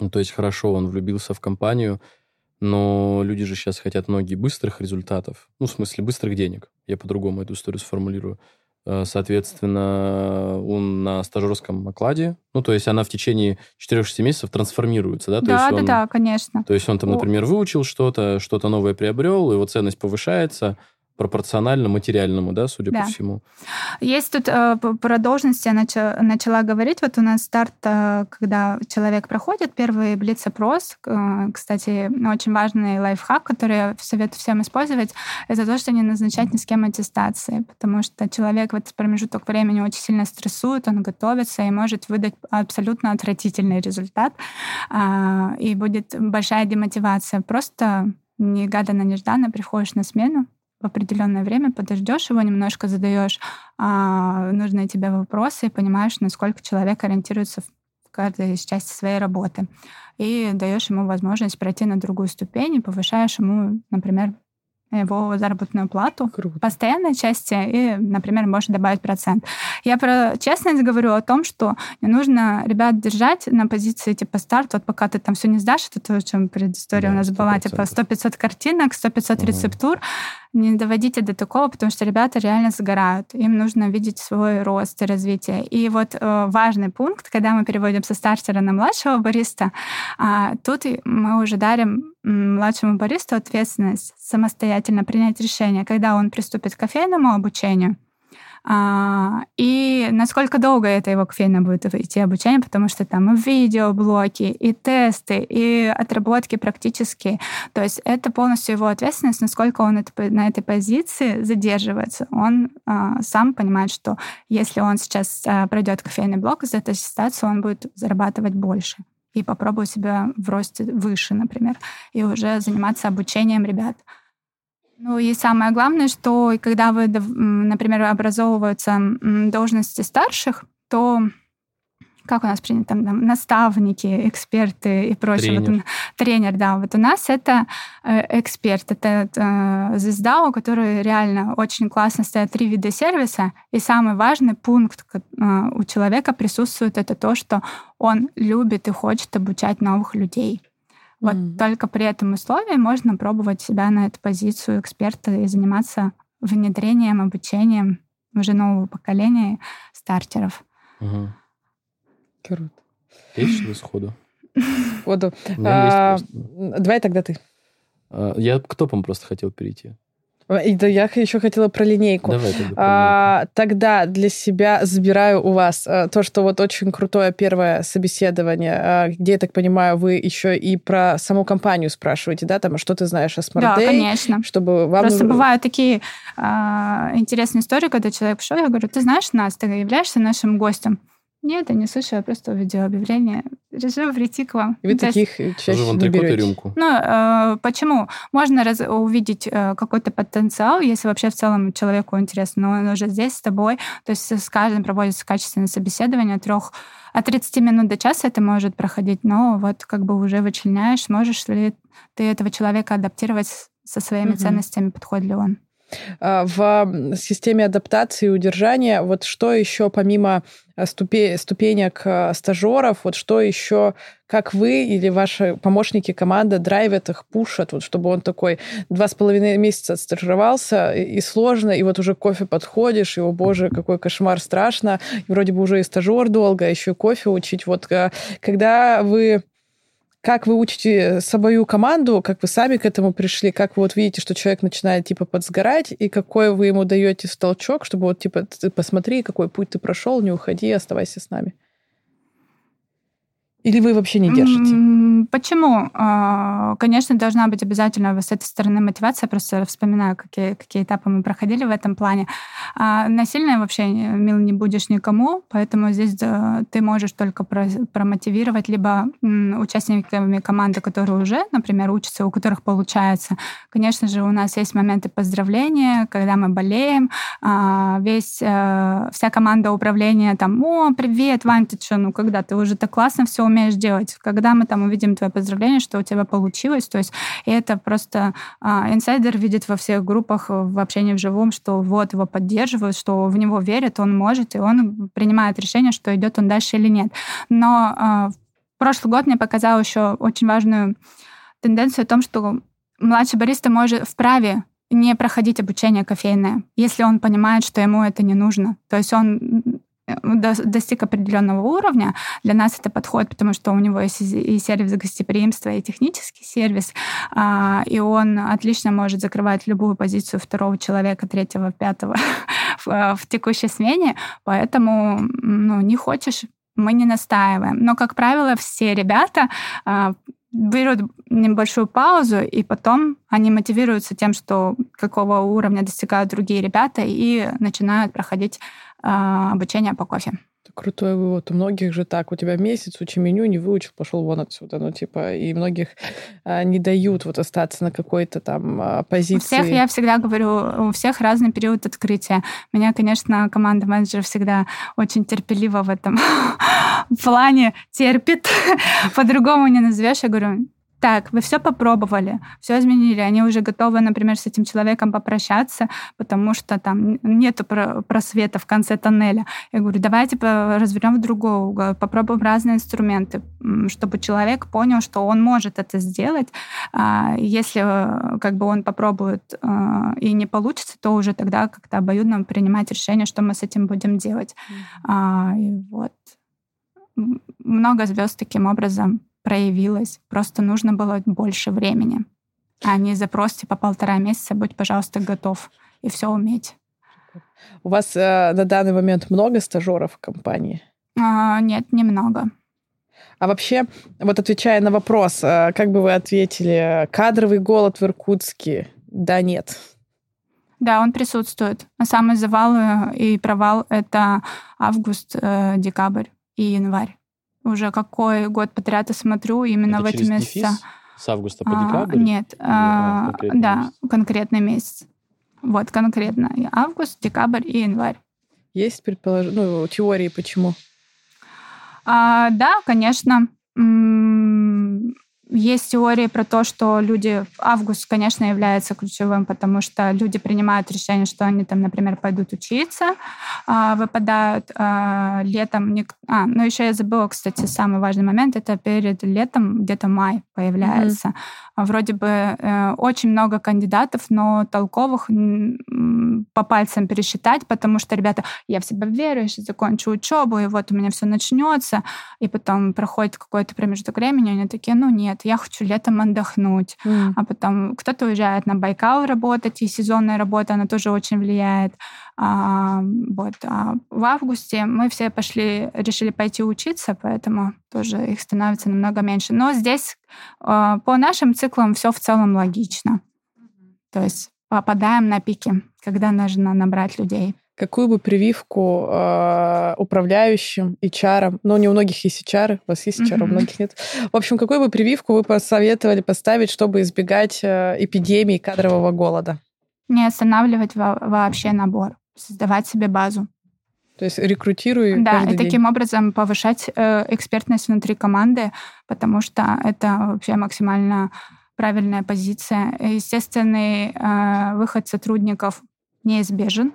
Ну, то есть хорошо, он влюбился в компанию, но люди же сейчас хотят многие быстрых результатов. Ну, в смысле, быстрых денег. Я по-другому эту историю сформулирую. Э, Соответственно, он на стажерском окладе, ну, то есть она в течение 4-6 месяцев трансформируется, да? То да, да, он, да, конечно. То есть он там, например, выучил что-то, что-то новое приобрел, его ценность повышается пропорционально материальному, да, судя Да. по всему. Есть тут э, про должности я начала, начала говорить. Вот у нас старт, э, когда человек проходит первый блиц-опрос. Э, Кстати, очень важный лайфхак, который я советую всем использовать, это то, что не назначать ни с кем аттестации, потому что человек в этот промежуток времени очень сильно стрессует, он готовится и может выдать абсолютно отвратительный результат, а, и будет большая демотивация. Просто негаданно, нежданно приходишь на смену, в определенное время подождешь его, немножко задаешь а, нужные тебе вопросы и понимаешь, насколько человек ориентируется в каждой части своей работы. И даешь ему возможность пройти на другую ступень и повышаешь ему, например, его заработную плату Круто. постоянной части и, например, можешь добавить процент. Я про честность говорю о том, что не нужно ребят держать на позиции типа старт, вот пока ты там все не сдашь, это то, о чем предыстория Да, у нас была, типа 100%. 100-500 картинок, 100-500 Мгм. рецептур. Не доводите до такого, потому что ребята реально сгорают. Им нужно видеть свой рост и развитие. И вот э, важный пункт, когда мы переводим со стартера на младшего бариста, а, тут мы уже дарим младшему баристу ответственность самостоятельно принять решение, когда он приступит к кофейному обучению, и насколько долго это его кофейное будет идти обучение, потому что там и видеоблоки, и тесты, и отработки практические. То есть это полностью его ответственность, насколько он это- на этой позиции задерживается. Он а, сам понимает, что если он сейчас а, пройдет кофейный блок из этой ситуации, он будет зарабатывать больше и попробую себя в росте выше, например, и уже заниматься обучением ребят. Ну и самое главное, что когда вы, например, образовываются должности старших, то как у нас принято, там, там наставники, эксперты и прочее. Тренер. Вот, тренер, да. Вот у нас это э, эксперт, это э, звезда, у которой реально очень классно стоят три вида сервиса. И самый важный пункт э, у человека присутствует, это то, что он любит и хочет обучать новых людей. Вот mm. только при этом условии можно пробовать себя на эту позицию эксперта и заниматься внедрением, обучением уже нового поколения стартеров. Угу. Круто. Есть что сходу? Воду. У меня А. Давай тогда ты. А, Я к топам просто хотел перейти. И да, я еще хотела про линейку. Давай тогда. про А, тогда для себя забираю у вас а, то, что вот очень крутое первое собеседование, а, где, я так понимаю, вы еще и про саму компанию спрашиваете, да, там, а что ты знаешь о Smart Да, Day, конечно. чтобы вам... Просто бывают такие а, интересные истории, когда человек пришел, я говорю, ты знаешь нас, ты являешься нашим гостем. Нет, я не слышу, я просто увидела объявление. Решила прийти к вам. И вы То есть, таких Тоже чаще вон не берете. рюмку. Ну, э, почему? Можно раз- увидеть э, какой-то потенциал, если вообще в целом человеку интересно, но он уже здесь с тобой. То есть с каждым проводится качественное собеседование трех от 30 минут до часа это может проходить, но вот как бы уже вычленяешь, можешь ли ты этого человека адаптировать со своими Мгм. ценностями, подходит ли он. А, В системе адаптации и удержания, вот что еще помимо а, ступе- ступенек а, стажеров, вот что еще, как вы или ваши помощники, команда драйвят их, пушат, вот чтобы он такой два с половиной месяца отстажировался, и, сложно, и вот уже кофе подходишь, и, о боже, какой кошмар, страшно, и вроде бы уже и стажер долго, а еще и кофе учить. Вот а, когда вы как вы учите свою команду, как вы сами к этому пришли, как вы вот видите, что человек начинает типа подсгорать, и какой вы ему даете толчок, чтобы вот типа ты посмотри, какой путь ты прошел, не уходи, оставайся с нами. Или вы вообще не держите? Почему? А, Конечно, должна быть обязательно с этой стороны мотивация. Просто вспоминаю, какие, какие этапы мы проходили в этом плане. А Насильно вообще мил не будешь никому, поэтому здесь да, ты можешь только про- промотивировать либо участниками команды, которые уже, например, учатся, у которых получается. Конечно же, у нас есть моменты поздравления, когда мы болеем, а, весь, э, вся команда управления там, о, привет, Вань, ты что, ну когда ты уже так классно все умеешь делать, когда мы там увидим твое поздравление, что у тебя получилось, то есть это просто а, инсайдер видит во всех группах э, в общении вживую, что вот его поддерживают, что в него верят, он может, и он принимает решение, что идет он дальше или нет. Но а, прошлый год мне показал еще очень важную тенденцию о том, что младший бариста может вправе не проходить обучение кофейное, если он понимает, что ему это не нужно. То есть он достиг определенного уровня, для нас это подходит, потому что у него есть и сервис гостеприимства, и технический сервис, а, и он отлично может закрывать любую позицию второго человека, третьего, пятого [LAUGHS] в, в текущей смене, поэтому ну, не хочешь, мы не настаиваем. Но, как правило, все ребята а, берут небольшую паузу, и потом они мотивируются тем, что какого уровня достигают другие ребята, и начинают проходить а, обучение по кофе. Это крутой вывод. У многих же так. У тебя месяц, учи меню, не выучил, пошел вон отсюда. Ну, типа, и многих а, не дают вот остаться на какой-то там а, У позиции. всех, я всегда говорю, у всех разный период открытия. Меня, конечно, команда менеджеров всегда очень терпеливо в этом [LAUGHS] плане терпит. По-другому не назовешь. Я говорю, так, вы все попробовали, все изменили, они уже готовы, например, с этим человеком попрощаться, потому что там нету про- просвета в конце тоннеля. Я говорю, давайте разберем в другой угол, попробуем разные инструменты, чтобы человек понял, что он может это сделать. А, Если э, как бы он попробует э, и не получится, то уже тогда как-то обоюдно принимать решение, что мы с этим будем делать. А, и вот много звезд таким образом проявилось. Просто нужно было больше времени. А не запрос типа полтора месяца, будь, пожалуйста, готов и все уметь. У вас э, на данный момент много стажеров в компании? А, нет, немного. А вообще, вот отвечая на вопрос, э, как бы вы ответили, кадровый голод в Иркутске? Да, нет. Да, он присутствует. А самый завал э, и провал — это август, э, декабрь и январь. Уже какой год подряд я смотрю именно Это в эти через месяца. дефис? С августа по А, декабрь? Нет, а, а, конкретный да, месяц? конкретный месяц. Вот, конкретно. И август, декабрь и январь. Есть предполож... ну, теории, почему? А, да, конечно. Есть теории про то, что люди... Август, конечно, является ключевым, потому что люди принимают решение, что они там, например, пойдут учиться, а, выпадают а, летом... А, ну еще я забыла, кстати, самый важный момент, это перед летом где-то май появляется. Mm-hmm. Вроде бы э, очень много кандидатов, но толковых по пальцам пересчитать, потому что ребята, я в себя верю, я сейчас закончу учебу, и вот у меня все начнется, и потом проходит какой-то промежуток времени, они такие, ну нет, я хочу летом отдохнуть, mm. а потом кто-то уезжает на Байкал работать, и сезонная работа, она тоже очень влияет. А, вот. А в августе мы все пошли, решили пойти учиться, поэтому тоже их становится намного меньше. Но здесь а, по нашим циклам все в целом логично. То есть попадаем на пики, когда нужно набрать людей. Какую бы прививку э, управляющим, HR, ну, не у многих есть HR, у вас есть HR, mm-hmm. у многих нет. В общем, какую бы прививку вы посоветовали поставить, чтобы избегать э, эпидемии кадрового голода? Не останавливать во- вообще набор создавать себе базу. То есть рекрутируй Да, и таким образом повышать э, экспертность внутри команды, потому что это вообще максимально правильная позиция. Естественный э, выход сотрудников неизбежен.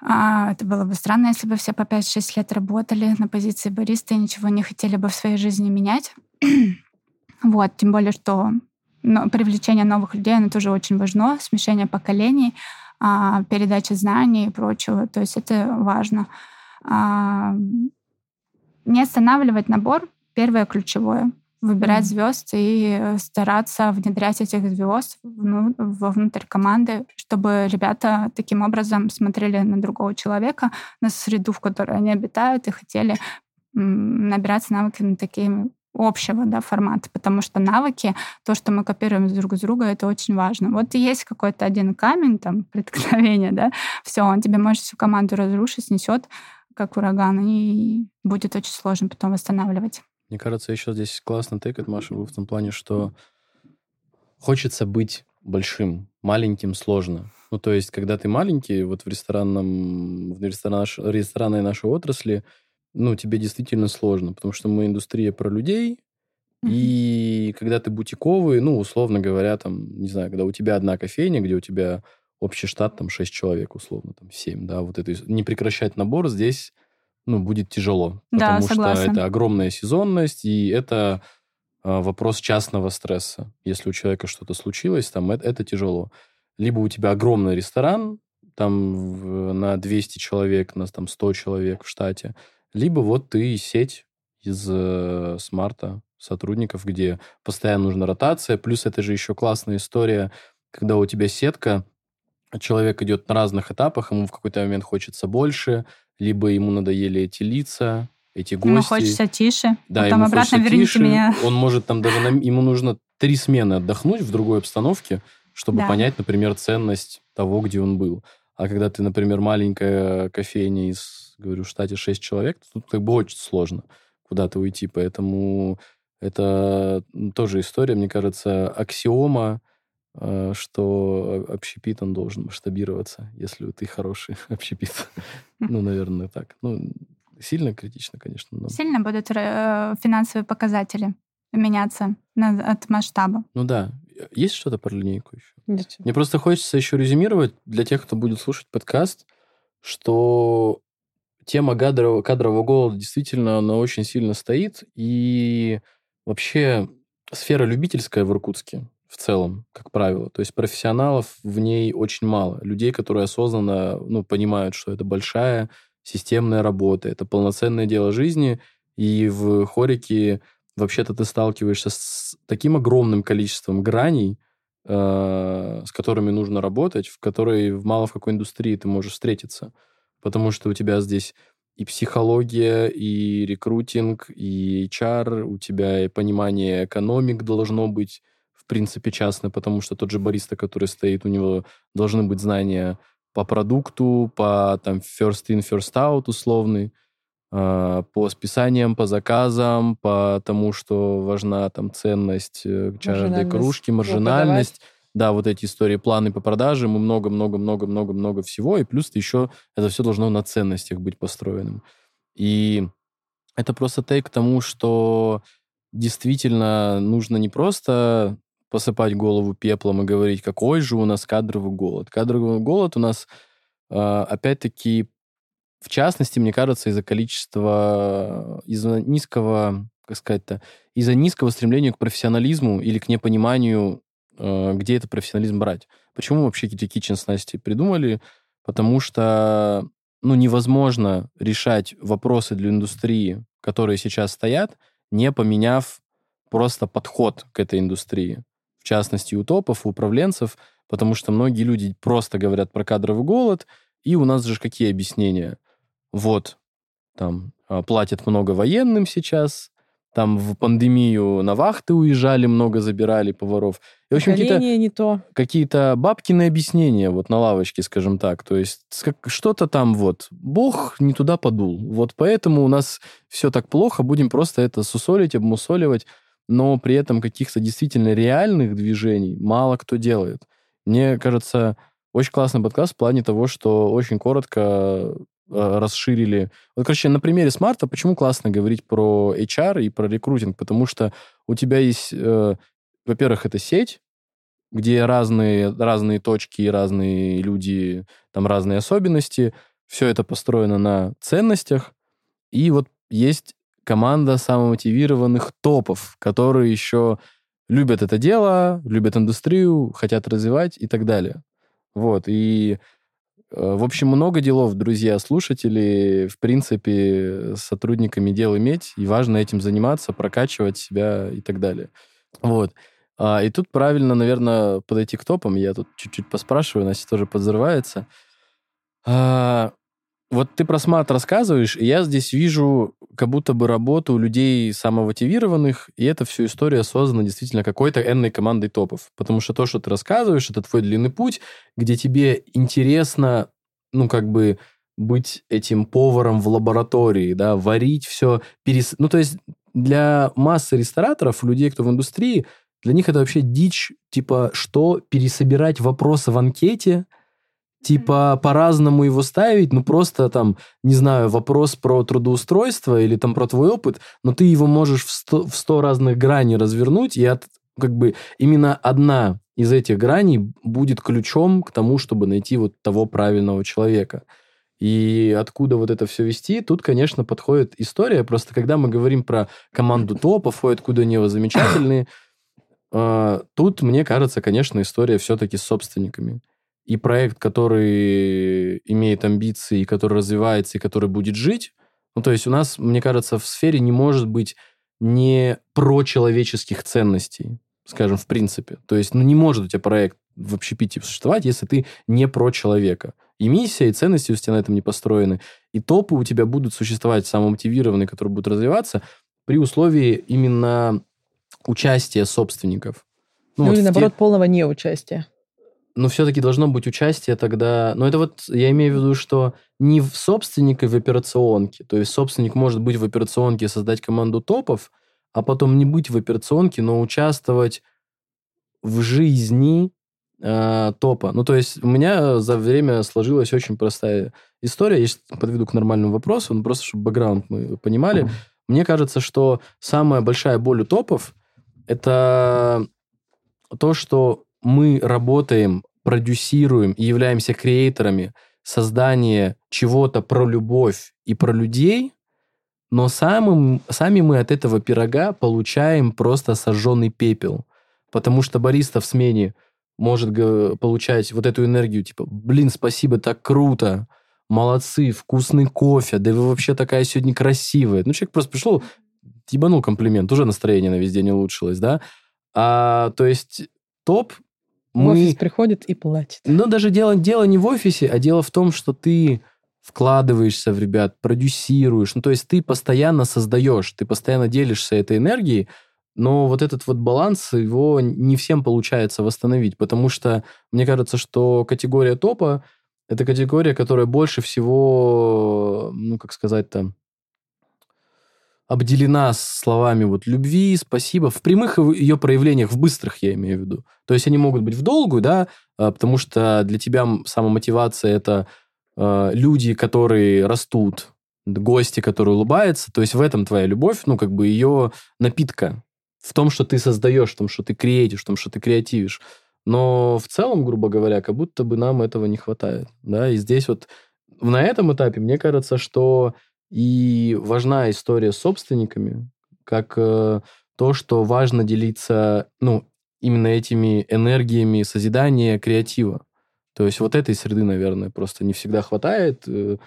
А, это было бы странно, если бы все по 5-6 лет работали на позиции бариста и ничего не хотели бы в своей жизни менять. [CLEARS THROAT] вот, тем более, что но привлечение новых людей, оно тоже очень важно, смешение поколений — а, передача знаний и прочего. То есть это важно. А, не останавливать набор — первое ключевое. Выбирать mm звезд и стараться внедрять этих звезд вну, вовнутрь команды, чтобы ребята таким образом смотрели на другого человека, на среду, в которой они обитают, и хотели набираться навыками такими общего да, формата, потому что навыки, то, что мы копируем друг с друга, это очень важно. Вот есть какой-то один камень, там, [LAUGHS] преткновение, да, все, он тебе может всю команду разрушить, снесет, как ураган, и будет очень сложно потом восстанавливать. Мне кажется, еще здесь классно тыкает, Маша, в том плане, что хочется быть большим, маленьким сложно. Ну, то есть, когда ты маленький, вот в ресторанном, в ресторан, ресторанной нашей отрасли, ну, тебе действительно сложно, потому что мы индустрия про людей, mm-hmm. и когда ты бутиковый, ну, условно говоря, там, не знаю, когда у тебя одна кофейня, где у тебя общий штат, там, 6 человек, условно, там, 7, да, вот это, не прекращать набор здесь, ну, будет тяжело, да, потому согласна. что это огромная сезонность, и это э, вопрос частного стресса. Если у человека что-то случилось, там, это, это тяжело. Либо у тебя огромный ресторан, там, в, на 200 человек, на там, 100 человек в штате, либо вот ты сеть из э, смарта сотрудников, где постоянно нужна ротация, плюс это же еще классная история, когда у тебя сетка, человек идет на разных этапах, ему в какой-то момент хочется больше, либо ему надоели эти лица, эти гости. Ему хочется тише, да, потом ему обратно верните тише. меня. Он может там даже... На, ему нужно три смены отдохнуть в другой обстановке, чтобы Да. понять, например, ценность того, где он был. А когда ты, например, маленькая кофейня из, говорю, в штате 6 человек, то тут как бы очень сложно куда-то уйти. Поэтому это тоже история, мне кажется, аксиома, э, что общепит, он должен масштабироваться, если ты хороший [LAUGHS] общепит. Ну, наверное, так. Ну, сильно критично, конечно. но- Сильно будут э, финансовые показатели меняться на- от масштаба. Ну да. Есть что-то про линейку еще? Нет. Мне просто хочется еще резюмировать для тех, кто будет слушать подкаст, что тема кадрового, кадрового голода действительно она очень сильно стоит. И вообще сфера любительская в Иркутске в целом, как правило. То есть профессионалов в ней очень мало. Людей, которые осознанно ну, понимают, что это большая системная работа, это полноценное дело жизни. И в хорике вообще-то ты сталкиваешься с таким огромным количеством граней, э, с которыми нужно работать, в которой мало в какой индустрии ты можешь встретиться. Потому что у тебя здесь и психология, и рекрутинг, и HR, у тебя и понимание экономик должно быть, в принципе, частное, потому что тот же бариста, который стоит, у него должны быть знания по продукту, по там first in, first out условный, по списаниям, по заказам, по тому, что важна там ценность э, чайной кружки, Его маржинальность. да, вот эти истории, планы по продаже, мы много-много-много-много-много всего, и плюс еще это все должно на ценностях быть построенным. И это просто тейк к тому, что действительно нужно не просто посыпать голову пеплом и говорить, какой же у нас кадровый голод. Кадровый голод у нас, а, опять-таки, в частности, мне кажется, из-за количества, из-за низкого, как сказать-то, из-за низкого стремления к профессионализму или к непониманию, а, где этот профессионализм брать. Почему вообще эти kitchen снасти придумали? Потому что ну, невозможно решать вопросы для индустрии, которые сейчас стоят, не поменяв просто подход к этой индустрии частности, у топов, у управленцев, потому что многие люди просто говорят про кадровый голод, и у нас же какие объяснения? Вот, там, а, платят много военным сейчас, там в пандемию на вахты уезжали, много забирали поваров. И, в общем, какие-то, какие-то бабкины объяснения вот на лавочке, скажем так. То есть что-то там вот, бог не туда подул. Вот поэтому у нас все так плохо, будем просто это сусолить, обмусоливать но при этом каких-то действительно реальных движений мало кто делает. Мне кажется, очень классный подкаст в плане того, что очень коротко расширили. Вот, короче, на примере смарта почему классно говорить про HR и про рекрутинг? Потому что у тебя есть, э, во-первых, это сеть, где разные, разные точки и разные люди, там разные особенности. Все это построено на ценностях. И вот есть команда самомотивированных топов, которые еще любят это дело, любят индустрию, хотят развивать и так далее. Вот, и э, в общем, много делов, друзья, слушатели, в принципе, с сотрудниками дел иметь, и важно этим заниматься, прокачивать себя и так далее. Вот. А, и тут правильно, наверное, подойти к топам. Я тут чуть-чуть поспрашиваю, Настя тоже подзрывается. А, вот ты про смарт рассказываешь, и я здесь вижу как будто бы работу людей самомотивированных, и эта всю история создана действительно какой-то энной командой топов. Потому что то, что ты рассказываешь, это твой длинный путь, где тебе интересно, ну, как бы быть этим поваром в лаборатории, да, варить все, перес... Ну, то есть для массы рестораторов, людей, кто в индустрии, для них это вообще дичь, типа, что пересобирать вопросы в анкете – типа по-разному его ставить, ну просто там, не знаю, вопрос про трудоустройство или там про твой опыт, но ты его можешь в сто, в сто разных граней развернуть, и от, как бы именно одна из этих граней будет ключом к тому, чтобы найти вот того правильного человека. И откуда вот это все вести, тут, конечно, подходит история. Просто когда мы говорим про команду топов, ой, откуда они замечательные, а, тут, мне кажется, конечно, история все-таки с собственниками и проект, который имеет амбиции, который развивается и который будет жить, ну, то есть у нас, мне кажется, в сфере не может быть не прочеловеческих ценностей, скажем, в принципе. То есть, ну, не может у тебя проект в общепите существовать, если ты не про человека. И миссия, и ценности у тебя на этом не построены. И топы у тебя будут существовать самомотивированные, которые будут развиваться при условии именно участия собственников. Ну, ну вот или, наоборот, те... полного неучастия но все-таки должно быть участие тогда... Но это вот, я имею в виду, что не в собственнике в операционке. То есть собственник может быть в операционке создать команду топов, а потом не быть в операционке, но участвовать в жизни э, топа. Ну, то есть у меня за время сложилась очень простая история. Я подведу к нормальному вопросу, ну, просто чтобы бэкграунд мы понимали. Mm-hmm. Мне кажется, что самая большая боль у топов – это то, что мы работаем продюсируем и являемся креаторами создания чего-то про любовь и про людей, но самым, сами мы от этого пирога получаем просто сожженный пепел. Потому что бариста в смене может получать вот эту энергию, типа, блин, спасибо, так круто, молодцы, вкусный кофе, да вы вообще такая сегодня красивая. Ну, человек просто пришел, ебанул комплимент, уже настроение на весь день улучшилось, да? А, то есть топ мы... В офис приходит и платит. Но даже дело, дело не в офисе, а дело в том, что ты вкладываешься в ребят, продюсируешь. Ну, то есть ты постоянно создаешь, ты постоянно делишься этой энергией, но вот этот вот баланс, его не всем получается восстановить, потому что мне кажется, что категория топа – это категория, которая больше всего, ну, как сказать-то, обделена словами вот любви, спасибо, в прямых ее проявлениях, в быстрых я имею в виду. То есть они могут быть в долгую, да, а, потому что для тебя самомотивация – это э, люди, которые растут, гости, которые улыбаются. То есть в этом твоя любовь, ну, как бы ее напитка. В том, что ты создаешь, в том, что ты креатишь, в том, что ты креативишь. Но в целом, грубо говоря, как будто бы нам этого не хватает. Да? И здесь вот на этом этапе мне кажется, что и важна история с собственниками, как э, то, что важно делиться, ну, именно этими энергиями созидания, креатива. То есть вот этой среды, наверное, просто не всегда хватает. Э,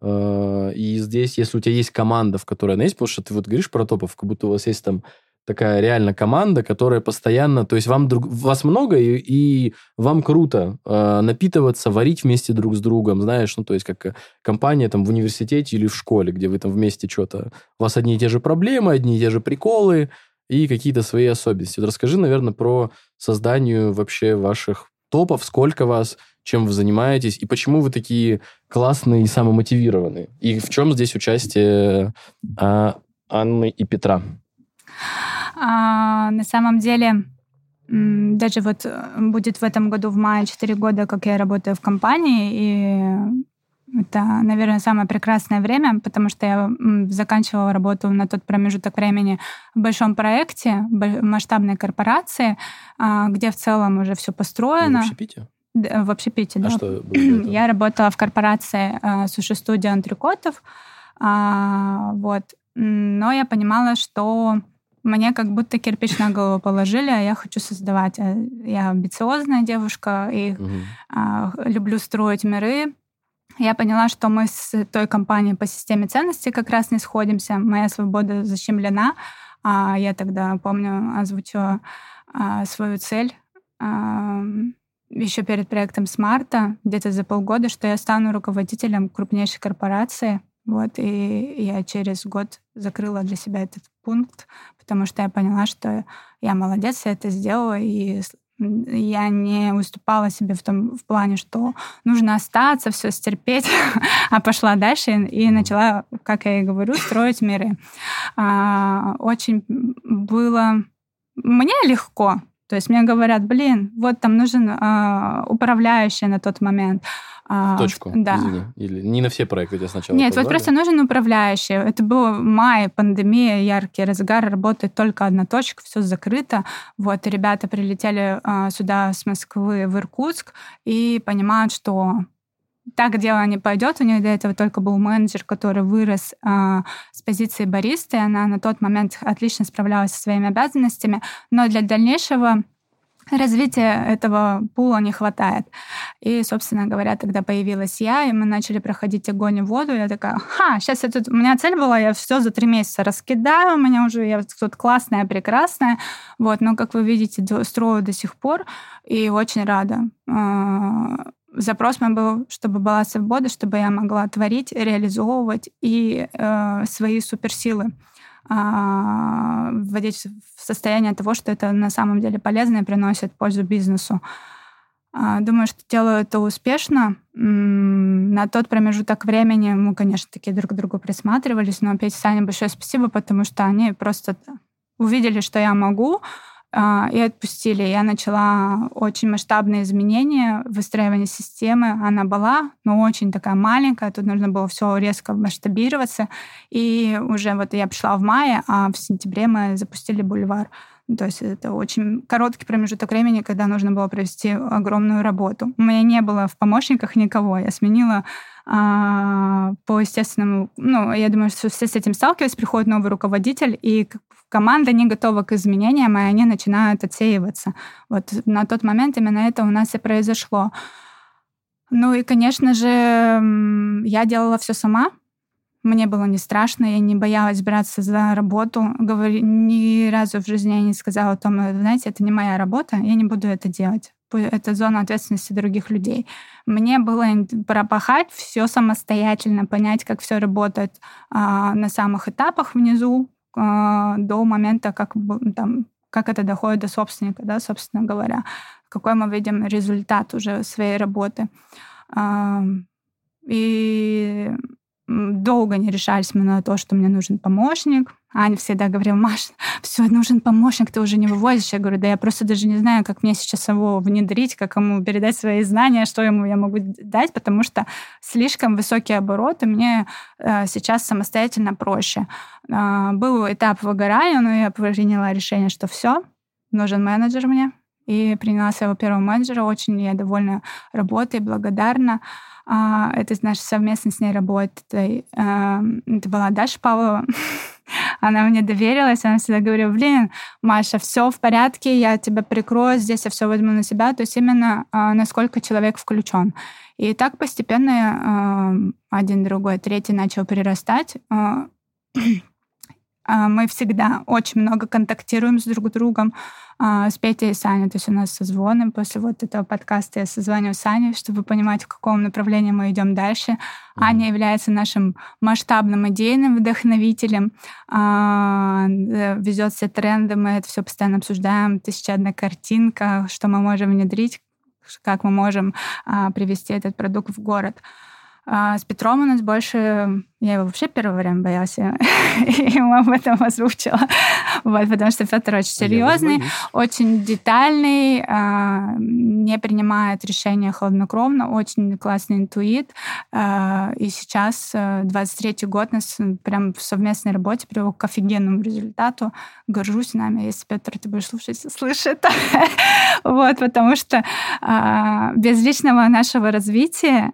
э, и здесь, если у тебя есть команда, в которой она есть, потому что ты вот говоришь про топов, как будто у вас есть там такая реально команда, которая постоянно, то есть вам друг, вас много и, и вам круто э, напитываться, варить вместе друг с другом, знаешь, ну то есть как компания там в университете или в школе, где вы там вместе что-то, у вас одни и те же проблемы, одни и те же приколы и какие-то свои особенности. Вот расскажи, наверное, про создание вообще ваших топов, сколько вас, чем вы занимаетесь и почему вы такие классные и самомотивированные, и в чем здесь участие э, Анны и Петра. А, на самом деле, даже вот э, будет в этом году в мае 4 года, как я работаю в компании, и это, наверное, самое прекрасное время, потому что я заканчивала работу на тот промежуток времени в большом проекте, масштабной корпорации, а, где в целом уже все построено. в общепите? В общепите, а да. Что я работала в корпорации э, суши-студия Антрикотов. А, вот. Но я понимала, что мне как будто кирпич на голову положили, а я хочу создавать. Э, я амбициозная девушка и угу. а, люблю строить миры. Я поняла, что мы с той компанией по системе ценностей как раз не сходимся. Моя свобода защемлена. А я тогда, помню, озвучила а, свою цель а, еще перед проектом Смарта, где-то за полгода, что я стану руководителем крупнейшей корпорации. Вот, и я через год закрыла для себя этот пункт, потому что я поняла, что я молодец, я это сделала, и я не уступала себе в том в плане, что нужно остаться, все стерпеть, [LAUGHS] а пошла дальше и начала, как я и говорю, строить миры. А, очень было мне легко, то есть мне говорят, блин, вот там нужен э, управляющий на тот момент. А, Точку. Да. Извини. Или не на все проекты тебя сначала Нет, позвали? вот просто нужен управляющий. Это был май, пандемия, яркий разгар, работает только одна точка, все закрыто. Вот, и ребята прилетели а, сюда с Москвы в Иркутск и понимают, что так дело не пойдет. У них до этого только был менеджер, который вырос э, с позиции баристы. Она на тот момент отлично справлялась со своими обязанностями, но для дальнейшего развития этого пула не хватает. И, собственно говоря, тогда появилась я, и мы начали проходить огонь и воду. Я такая, ха, сейчас я тут... У меня цель была, я все за три месяца раскидаю, у меня уже я тут классная, прекрасная. Вот, но, как вы видите, строю до сих пор, и очень рада. А, запрос мой был, чтобы была свобода, чтобы я могла творить, реализовывать и э, свои суперсилы вводить в состояние того, что это на самом деле полезно и приносит пользу бизнесу. А, думаю, что делаю это успешно. На тот промежуток времени мы, конечно, такие друг к другу присматривались, но Пете Сане большое спасибо, потому что они просто увидели, что я могу, а, и отпустили. Я начала очень масштабные изменения, выстраивание системы. Она была, но очень такая маленькая. Тут нужно было все резко масштабироваться. И уже вот я пришла в мае, а в сентябре мы запустили бульвар. То есть это очень короткий промежуток времени, когда нужно было провести огромную работу. У меня не было в помощниках никого. Я сменила а, по естественному... Ну, я думаю, что все с этим сталкиваются. Приходит новый руководитель, и команда не готова к изменениям, и они начинают отсеиваться. Вот на тот момент именно это у нас и произошло. Ну и, конечно же, я делала все сама. Мне было не страшно, я не боялась браться за работу. Говори, ни разу в жизни я не сказала о том, знаете, это не моя работа, я не буду это делать. Это зона ответственности других людей. Мне было пропахать все самостоятельно, понять, как все работает а, на самых этапах внизу, а, до момента, как, там, как это доходит до собственника, да, собственно говоря, какой мы видим результат уже своей работы. А, и долго не решались мы на то, что мне нужен помощник. Аня всегда говорила, Маш, все, нужен помощник, ты уже не вывозишь. Я говорю, да я просто даже не знаю, как мне сейчас его внедрить, как ему передать свои знания, что ему я могу дать, потому что слишком высокие обороты, мне э, сейчас самостоятельно проще. Э, был этап выгорания, но я приняла решение, что все, нужен менеджер мне. И приняла своего первого менеджера. Очень я довольна работой, благодарна. А, это наша совместная с ней работа. Это была Даша Павлова. [LAUGHS] Она мне доверилась, она всегда говорила, блин, Маша, все в порядке, я тебя прикрою, здесь я все возьму на себя. То есть именно а, насколько человек включен. И так постепенно один, другой, третий начал прирастать. [CLEARS THROAT] А, мы всегда очень много контактируем с друг другом, а, с Петей и Саней. То есть у нас созвоны. После вот этого подкаста я созваниваю с Аней, чтобы понимать, в каком направлении мы идем дальше. Mm-hmm. Аня является нашим масштабным идейным вдохновителем, а, везет все тренды, мы это все постоянно обсуждаем. Тысяча одна картинка, что мы можем внедрить, как мы можем привести этот продукт в город. А с Петром у нас больше... Я его вообще первое время боялась, [LAUGHS] и ему об этом озвучила. Вот, потому что Петр очень а серьезный, очень детальный, а, не принимает решения хладнокровно, очень классный интуит. А, и сейчас, 23-й э, год, нас прям в совместной работе привел к офигенному результату. Горжусь нами, если, Петр, ты будешь слушать, слышь это. [LAUGHS] вот, потому что без личного нашего развития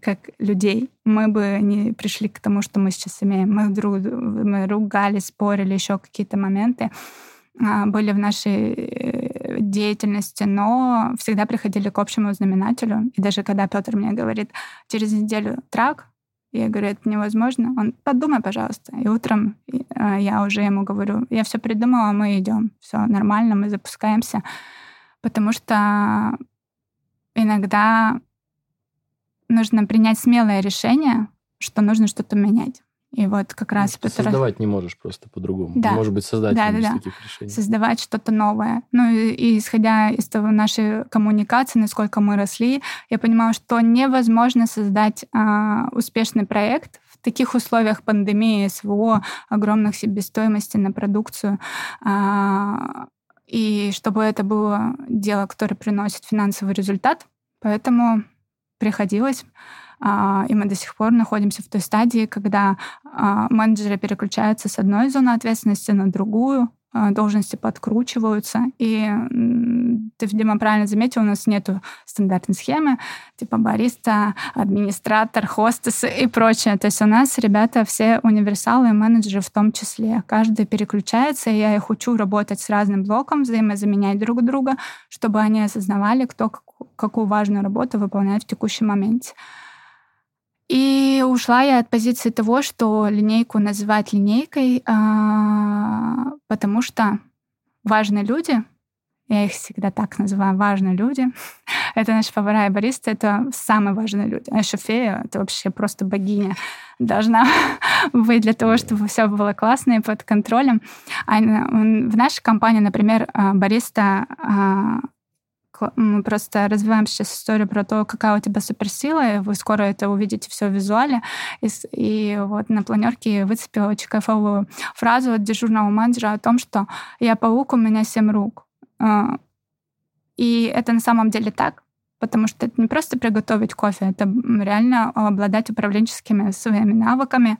как людей, мы бы не пришли к тому, что мы сейчас имеем. Мы друг мы ругались, спорили, еще какие-то моменты а, были в нашей э, деятельности, но всегда приходили к общему знаменателю. И даже когда Петр мне говорит, через неделю трак, я говорю, это невозможно. Он, подумай, пожалуйста. И утром а, я уже ему говорю, я все придумала, мы идем. Все нормально, мы запускаемся. Потому что иногда нужно принять смелое решение, что нужно что-то менять. И вот как раз... Ты Петр... создавать не можешь просто по-другому. Да. Может быть, создать да, да, да. таких решений. Создавать что-то новое. Ну и, и исходя из того нашей коммуникации, насколько мы росли, я понимаю, что невозможно создать а, успешный проект в таких условиях пандемии, СВО, огромных себестоимости на продукцию. А, и чтобы это было дело, которое приносит финансовый результат. Поэтому приходилось. А, и мы до сих пор находимся в той стадии, когда а, менеджеры переключаются с одной зоны ответственности на другую, должности подкручиваются. И ты, Дима, правильно заметил, у нас нет стандартной схемы, типа бариста, администратор, хостес и прочее. То есть у нас ребята все универсалы и менеджеры в том числе. Каждый переключается, и я их учу работать с разным блоком, взаимозаменять друг друга, чтобы они осознавали, кто какую важную работу выполняет в текущем моменте. И ушла я от позиции того, что линейку называть линейкой, а, потому что важные люди, я их всегда так называю, важные люди, [LAUGHS] это наши повара и баристы, это самые важные люди. А шофея — это вообще просто богиня должна [LAUGHS] быть для того, чтобы все было классно и под контролем. А в нашей компании, например, а, бариста а, мы просто развиваем сейчас историю про то, какая у тебя суперсила, и вы скоро это увидите все в визуале. И, и вот на планерке выцепила очень кайфовую фразу от дежурного менеджера о том, что «я паук, у меня семь рук». А, и это на самом деле так, потому что это не просто приготовить кофе, это реально обладать управленческими своими навыками.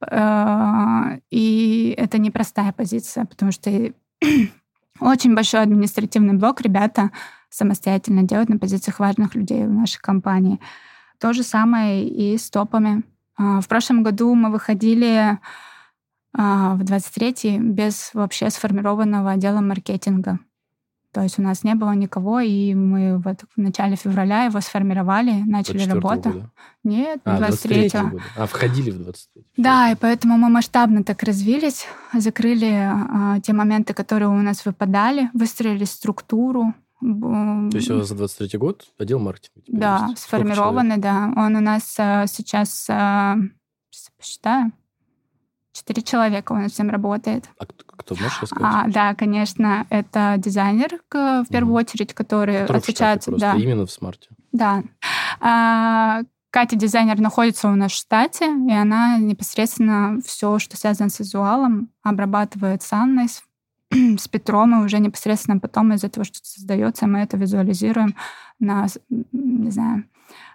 А, и это непростая позиция, потому что [CLEARS THROAT] очень большой административный блок ребята самостоятельно делать на позициях важных людей в нашей компании. То же самое и с топами. А, в прошлом году мы выходили а, в 23-й без вообще сформированного отдела маркетинга. То есть у нас не было никого, и мы вот в начале февраля его сформировали, начали работу. Года? Нет, а, 23-го. А, входили в 23 Да, и поэтому мы масштабно так развились, закрыли а, те моменты, которые у нас выпадали, выстроили структуру, то есть у вас за 23 год отдел маркетинга? Да, есть? сформированный, да. Он у нас а, сейчас, а, посчитаю, четыре человека у нас всем работает. А кто, можешь рассказать? А, да, конечно, это дизайнер, в первую mm. очередь, который, который отличается... да. именно в смарте? Да. А, Катя, дизайнер, находится у нас в штате, и она непосредственно все, что связано с визуалом, обрабатывает с Анной, [CLEARS THROAT] с, Петром, и уже непосредственно потом из этого что-то создается, мы это визуализируем на, не знаю,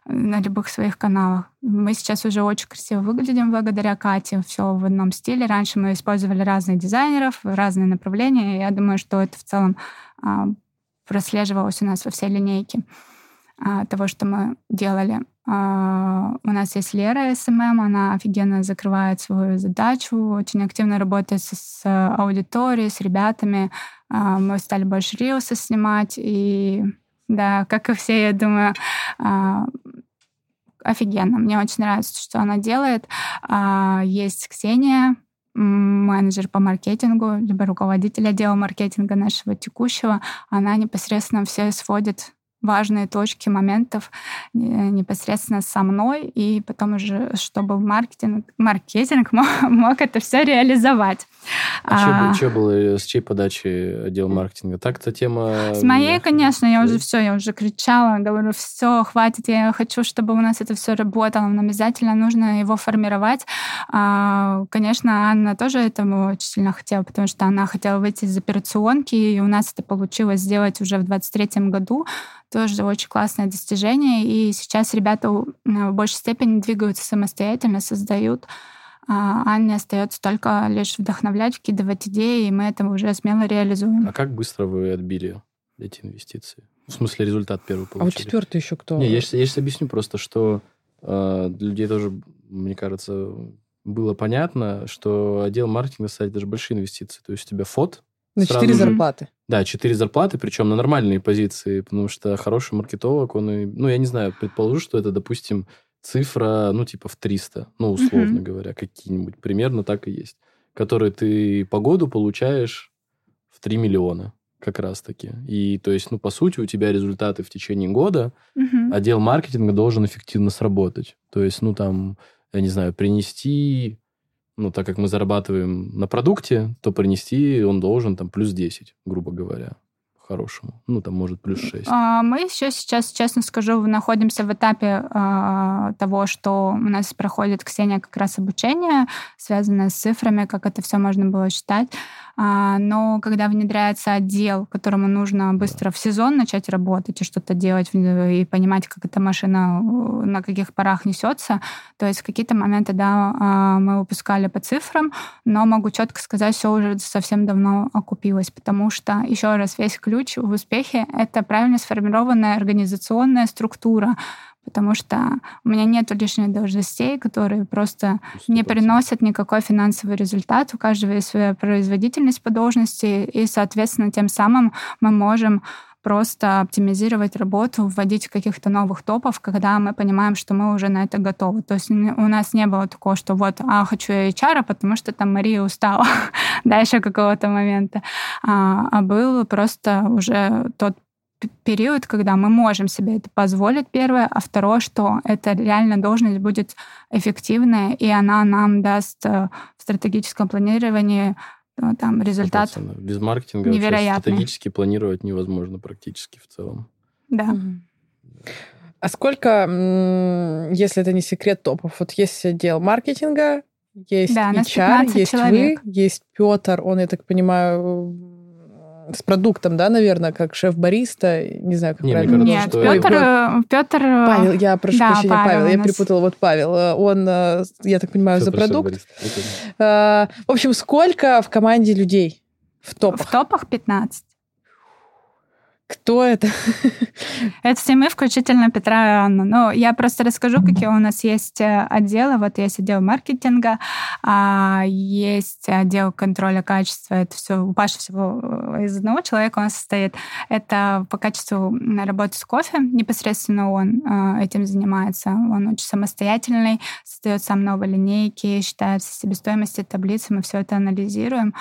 на любых своих каналах. Мы сейчас уже очень красиво выглядим благодаря Кате. Все в одном стиле. Раньше мы использовали разных дизайнеров, разные направления. Я думаю, что это в целом а, прослеживалось у нас во всей линейке а, того, что мы делали. А, у нас есть Лера SMM, она офигенно закрывает свою задачу, очень активно работает с, аудиторией, с ребятами. А, мы стали больше рилсы снимать, и да, как и все, я думаю, а, офигенно. Мне очень нравится, что она делает. Есть Ксения, менеджер по маркетингу, либо руководитель отдела маркетинга нашего текущего. Она непосредственно все сводит важные точки моментов э, непосредственно со мной, и потом уже, чтобы маркетинг, маркетинг [LAUGHS] мог, мог это все реализовать. А, а что было, с чьей подачи отдел маркетинга? Так-то тема... С моей, конечно, я уже все, я уже кричала, говорю, все, хватит, я хочу, чтобы у нас это все работало, нам обязательно нужно его формировать. А, конечно, Анна тоже этому очень сильно хотела, потому что она хотела выйти из операционки, и у нас это получилось сделать уже в 23 году, тоже очень классное достижение. И сейчас ребята в большей степени двигаются самостоятельно, создают. А Анне остается только лишь вдохновлять, вкидывать идеи, и мы это уже смело реализуем. А как быстро вы отбили эти инвестиции? В смысле, результат первый получили? А вот четвертый еще кто? Не, я, сейчас, я сейчас объясню просто, что э, для людей тоже, мне кажется, было понятно, что отдел маркетинга, кстати, даже большие инвестиции. То есть у тебя фот, на четыре зарплаты. Да, четыре зарплаты, причем на нормальные позиции, потому что хороший маркетолог, он, и, ну, я не знаю, предположу, что это, допустим, цифра, ну, типа в 300, ну, условно mm-hmm. говоря, какие-нибудь, примерно так и есть, которые ты по году получаешь в 3 миллиона как раз-таки. И, то есть, ну, по сути, у тебя результаты в течение года, mm-hmm. отдел маркетинга должен эффективно сработать. То есть, ну, там, я не знаю, принести ну, так как мы зарабатываем на продукте, то принести он должен там плюс 10, грубо говоря хорошему. Ну, там, может, плюс 6. А, мы еще сейчас, честно скажу, находимся в этапе а, того, что у нас проходит Ксения как раз обучение, связанное с цифрами, как это все можно было считать. А, но когда внедряется отдел, которому нужно быстро в сезон начать работать и что-то делать, и понимать, как эта машина э, на каких парах несется, то есть в какие-то моменты, да, а, мы выпускали по цифрам, но могу четко сказать, все уже совсем давно окупилось, потому что, еще раз, весь ключ в успехе — это правильно сформированная организационная структура, потому что у меня нет лишних должностей, которые просто 100%. не приносят никакой финансовый результат. У каждого есть своя производительность по должности, и, соответственно, тем самым мы можем просто оптимизировать работу, вводить каких-то новых топов, когда мы понимаем, что мы уже на это готовы. То есть у нас не было такого, что вот, а, хочу я HR, потому что там Мария устала [LAUGHS] дальше какого-то момента. А, а был просто уже тот период, когда мы можем себе это позволить, первое, а второе, что эта реально должность будет эффективная, и она нам даст э, в стратегическом планировании э, там результат 100%. Без маркетинга невероятный. стратегически планировать невозможно практически в целом. Да. А сколько, если это не секрет топов, вот есть отдел маркетинга, есть да, HR, есть человек. вы, есть Петр, он, я так понимаю, с продуктом, да, наверное, как шеф-бариста, не знаю, как не, правильно. Кажется, Нет, что... Петр, Петр... Павел, я прошу да, прощения, Павел, Павел я перепутала, вот Павел, он, я так понимаю, Супер, за продукт. В общем, сколько в команде людей в топах? В топах 15. Кто это? [LAUGHS] Это все мы, включительно Петра и Анну. Ну, я просто расскажу, какие у нас есть э, отделы. Вот есть отдел маркетинга, а есть отдел контроля качества. Это все у Паши всего э, из одного человека он состоит. Это по качеству работы с кофе. Непосредственно он э, этим занимается. Он очень самостоятельный, создает сам новые линейки, считает себестоимости, таблицы. Мы все это анализируем.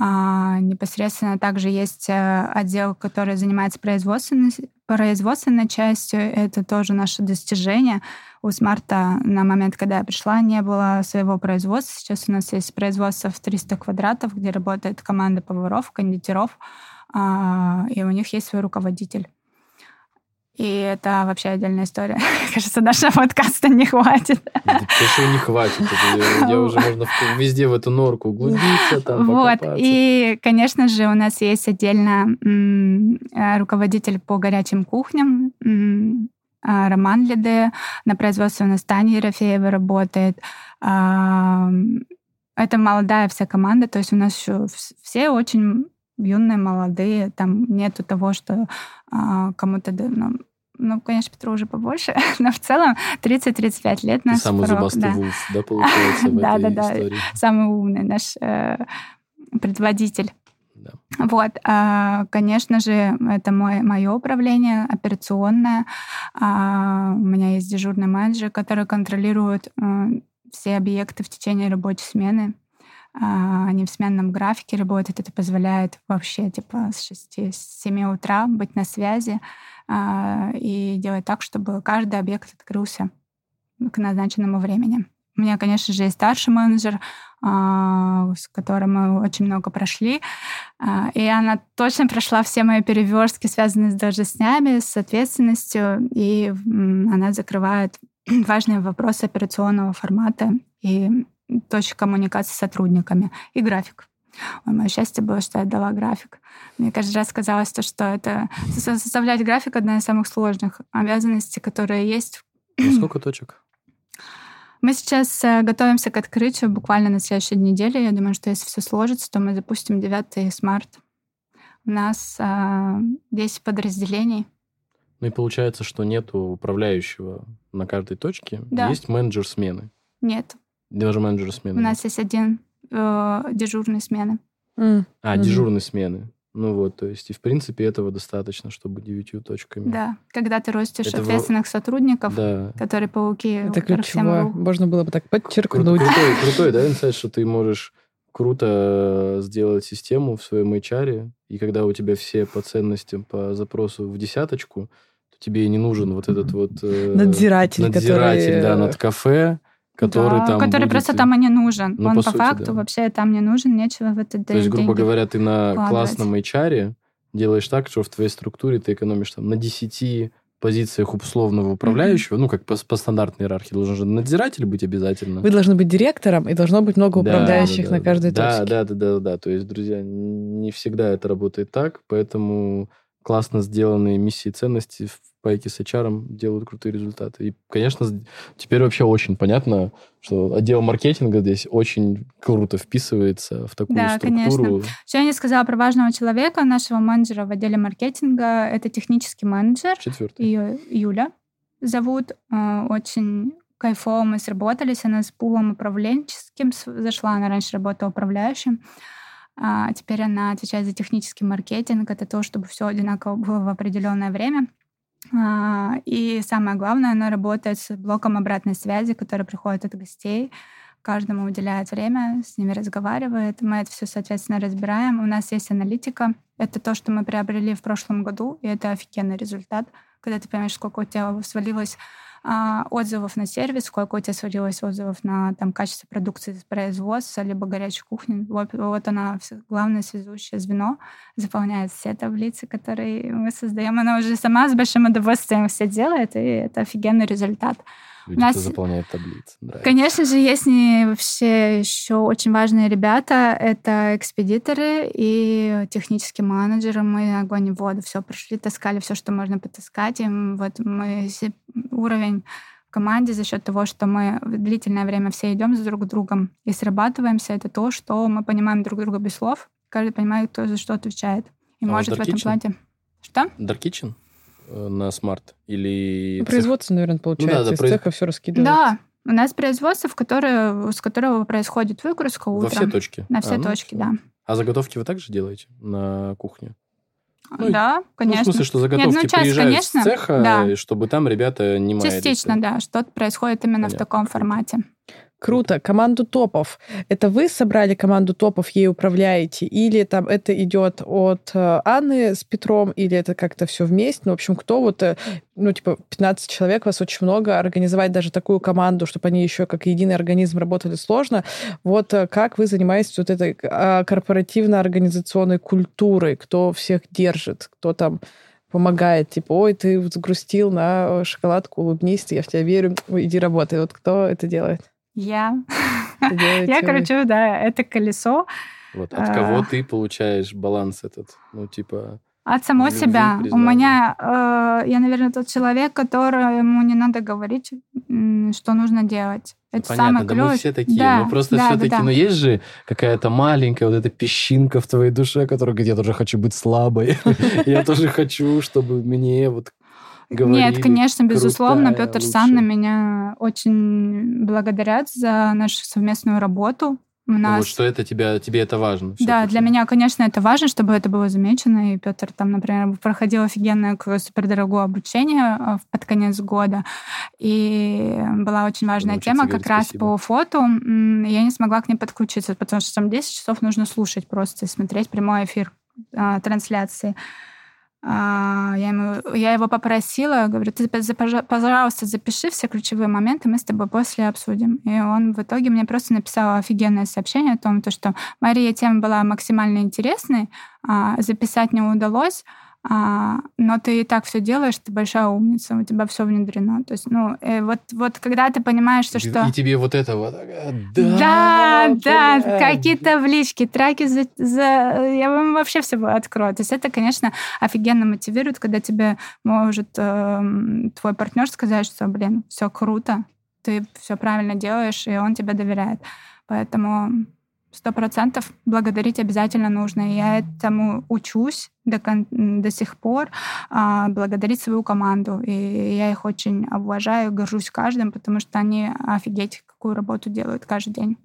А, непосредственно также есть э, отдел, который занимается производственной, производственной частью. Это тоже наше достижение. У Смарта на момент, когда я пришла, не было своего производства. Сейчас у нас есть производство в 300 квадратов, где работает команда поваров, кондитеров, а, и у них есть свой руководитель. И это вообще отдельная история. [LAUGHS] Кажется, нашего подкаста не хватит. Конечно, не хватит. Я [LAUGHS] уже можно везде в эту норку углубиться, [LAUGHS] там Вот. И, конечно же, у нас есть отдельно э, руководитель по горячим кухням, а, Роман Лиде. На производстве у нас Таня Ерофеева работает. А, это молодая вся команда, то есть у нас еще все очень юные, молодые, там нету того, что а, кому-то ну, ну, конечно, Петру уже побольше, [LAUGHS] но в целом 30-35 лет. Ты самый зубастый да. вулф, да, получается, в [LAUGHS] этой да, истории? Да, самый умный наш э, предводитель. Да. Вот, а, конечно же, это мой, мое управление операционное. А, у меня есть дежурный менеджер, который контролирует э, все объекты в течение рабочей смены. А, они в сменном графике работают. Это позволяет вообще типа с 6-7 утра быть на связи и делать так, чтобы каждый объект открылся к назначенному времени. У меня, конечно же, есть старший менеджер, а, с которым мы очень много прошли. А, и она точно прошла все мои переверстки, связанные с должностями, с ответственностью, и она закрывает [CLEARS THROAT] важные вопросы операционного формата и точек коммуникации с сотрудниками и график. Ой, мое счастье было, что я дала график. Мне каждый раз казалось, то, что это составлять график одна из самых сложных обязанностей, которые есть. А сколько точек? Мы сейчас э, готовимся к открытию буквально на следующей неделе. Я думаю, что если все сложится, то мы запустим 9 смарт. У нас э, 10 подразделений. Ну и получается, что нет управляющего на каждой точке. Да. Есть менеджер смены. Нет. Даже менеджер смены. У нас есть один э, дежурной смены. Mm. А, mm-hmm. дежурной смены. Ну вот, то есть, и в принципе этого достаточно, чтобы девятью точками. Да, когда ты ростишь это ответственных в... сотрудников, да. которые пауки. Это ключевое. Можно было бы так подчеркнуть. Кру- крутой, [LAUGHS] крутой, да, инсайт, что ты можешь круто сделать систему в своем HR, и когда у тебя все по ценностям, по запросу в десяточку, то тебе не нужен вот этот вот... Э, надзиратель, надзиратель, который... да, над кафе, который да, там который будет... просто там и не нужен. Ну, Он по, по сути, факту да. вообще там не нужен, нечего в этот То есть, грубо говоря, ты на классном HR делаешь так, что в твоей структуре ты экономишь там на 10 позициях условного управляющего, mm-hmm. ну, как по, по стандартной иерархии, должен же надзиратель быть обязательно. Вы должны быть директором, и должно быть много да, управляющих да, да, на каждой да, точке. Да, да, да, да, да. То есть, друзья, не всегда это работает так, поэтому классно сделанные миссии и ценности в пайке с HR делают крутые результаты. И, конечно, теперь вообще очень понятно, что отдел маркетинга здесь очень круто вписывается в такую да, структуру. Конечно. Что я не сказала про важного человека, нашего менеджера в отделе маркетинга. Это технический менеджер. Четвертый. Ее Юля зовут. Э, очень кайфово мы сработались. Она с пулом управленческим зашла. Она раньше работала управляющим. А теперь она отвечает за технический маркетинг. Это то, чтобы все одинаково было в определенное время. А, и самое главное, она работает с блоком обратной связи, который приходит от гостей. Каждому уделяет время, с ними разговаривает. Мы это все, соответственно, разбираем. У нас есть аналитика. Это то, что мы приобрели в прошлом году, и это офигенный результат, когда ты понимаешь, сколько у тебя свалилось а, отзывов на сервис, сколько у тебя свалилось отзывов на там, качество продукции из производства, либо горячей кухни. Вот, вот она, главное связующее звено, заполняет все таблицы, которые мы создаем. Она уже сама с большим удовольствием все делает, и это офигенный результат. Люди, нас... кто заполняет таблицы. Нравится. Конечно же, есть не вообще еще очень важные ребята. Это экспедиторы и технические менеджеры. Мы огонь и воду все прошли, таскали все, что можно потаскать. И вот мы уровень в команде за счет того, что мы длительное время все идем с друг другом и срабатываемся, это то, что мы понимаем друг друга без слов. Каждый понимает, кто за что отвечает. И а может в этом плане... Что? Dark Kitchen? Э, на смарт? Или... Производство, наверное, получается. Ну, да, да, Из произ... цеха все раскидывается. Да, у нас производство, в которое, с которого происходит выгрузка утром. Во все точки? На все а, ну, точки, ну, да. А заготовки вы также делаете на кухне? Ну, да, конечно. Ну, в смысле, что заготовки Нет, ну, часть, приезжают конечно, с цеха, да. чтобы там ребята не маялись. Частично, да. Что-то происходит именно Понятно. в таком формате. Круто. Команду топов. Это вы собрали команду топов, ей управляете? Или там это идет от э, Анны с Петром, или это как-то все вместе? Ну, в общем, кто вот, э, ну, типа, 15 человек, вас очень много, организовать даже такую команду, чтобы они еще как единый организм работали сложно. Вот э, как вы занимаетесь вот этой корпоративно-организационной культурой? Кто всех держит? Кто там помогает, типа, ой, ты загрустил на шоколадку, улыбнись, я в тебя верю, иди работай. Вот кто это делает? Я. Я кручу, да, это колесо. Вот от кого а. ты получаешь баланс этот? Ну, типа... От самой себя. У меня, э, я, наверное, тот человек, которому не надо говорить, что нужно делать. Это Понятно, самое да клевое. мы все такие. Да, мы просто да, все-таки, да, да. ну есть же какая-то маленькая вот эта песчинка в твоей душе, которая говорит, я тоже хочу быть слабой. [LAUGHS] Я тоже хочу, чтобы мне вот говорили. Нет, конечно, безусловно, Петр Сан на меня очень благодарят за нашу совместную работу. У нас... Вот что это тебя, тебе это важно. Да, для меня, конечно, это важно, чтобы это было замечено. И Петр там, например, проходил офигенное супердорогое обучение а, под конец года. И была очень важная Научиться тема как раз спасибо. по фото. Я не смогла к ней подключиться, потому что там 10 часов нужно слушать просто и смотреть прямой эфир а, трансляции. А, я, ему, я его попросила, говорю, ты, пожалуйста, запиши все ключевые моменты, мы с тобой после обсудим. И он в итоге мне просто написал офигенное сообщение о том, что Мария тема была максимально интересной, а записать не удалось, а, но ты и так все делаешь, ты большая умница, у тебя все внедрено. То есть, ну, э, вот, вот когда ты понимаешь, что... И, и тебе вот это вот... Да, да, да какие-то влички, траки за, за... Я вам вообще все открою. То есть это, конечно, офигенно мотивирует, когда тебе может э, твой партнер сказать, что, блин, все круто, ты все правильно делаешь, и он тебе доверяет. Поэтому Сто процентов благодарить обязательно нужно. Я этому учусь до, до сих пор, а, благодарить свою команду. И я их очень уважаю, горжусь каждым, потому что они офигеть, какую работу делают каждый день.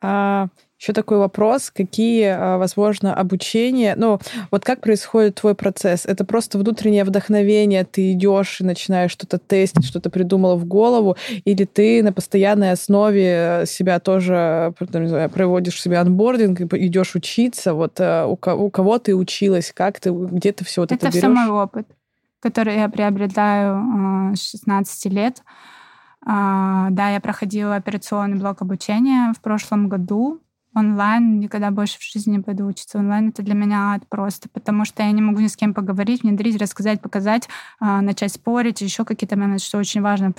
А, еще такой вопрос, какие, а, возможно, обучения, ну, вот как происходит твой процесс? Это просто внутреннее вдохновение, ты идешь и начинаешь что-то тестить, что-то придумала в голову, или ты на постоянной основе себя тоже, не знаю, проводишь себе анбординг, идешь учиться, вот а, у кого ты училась, как ты, где ты все вот это, это берешь? Это все мой опыт, который я приобретаю с 16 лет. А, да, я проходила операционный блок обучения в прошлом году онлайн. Никогда больше в жизни не пойду учиться онлайн. Это для меня ад просто, потому что я не могу ни с кем поговорить, внедрить, рассказать, показать, а, начать спорить, еще какие-то моменты, что очень важно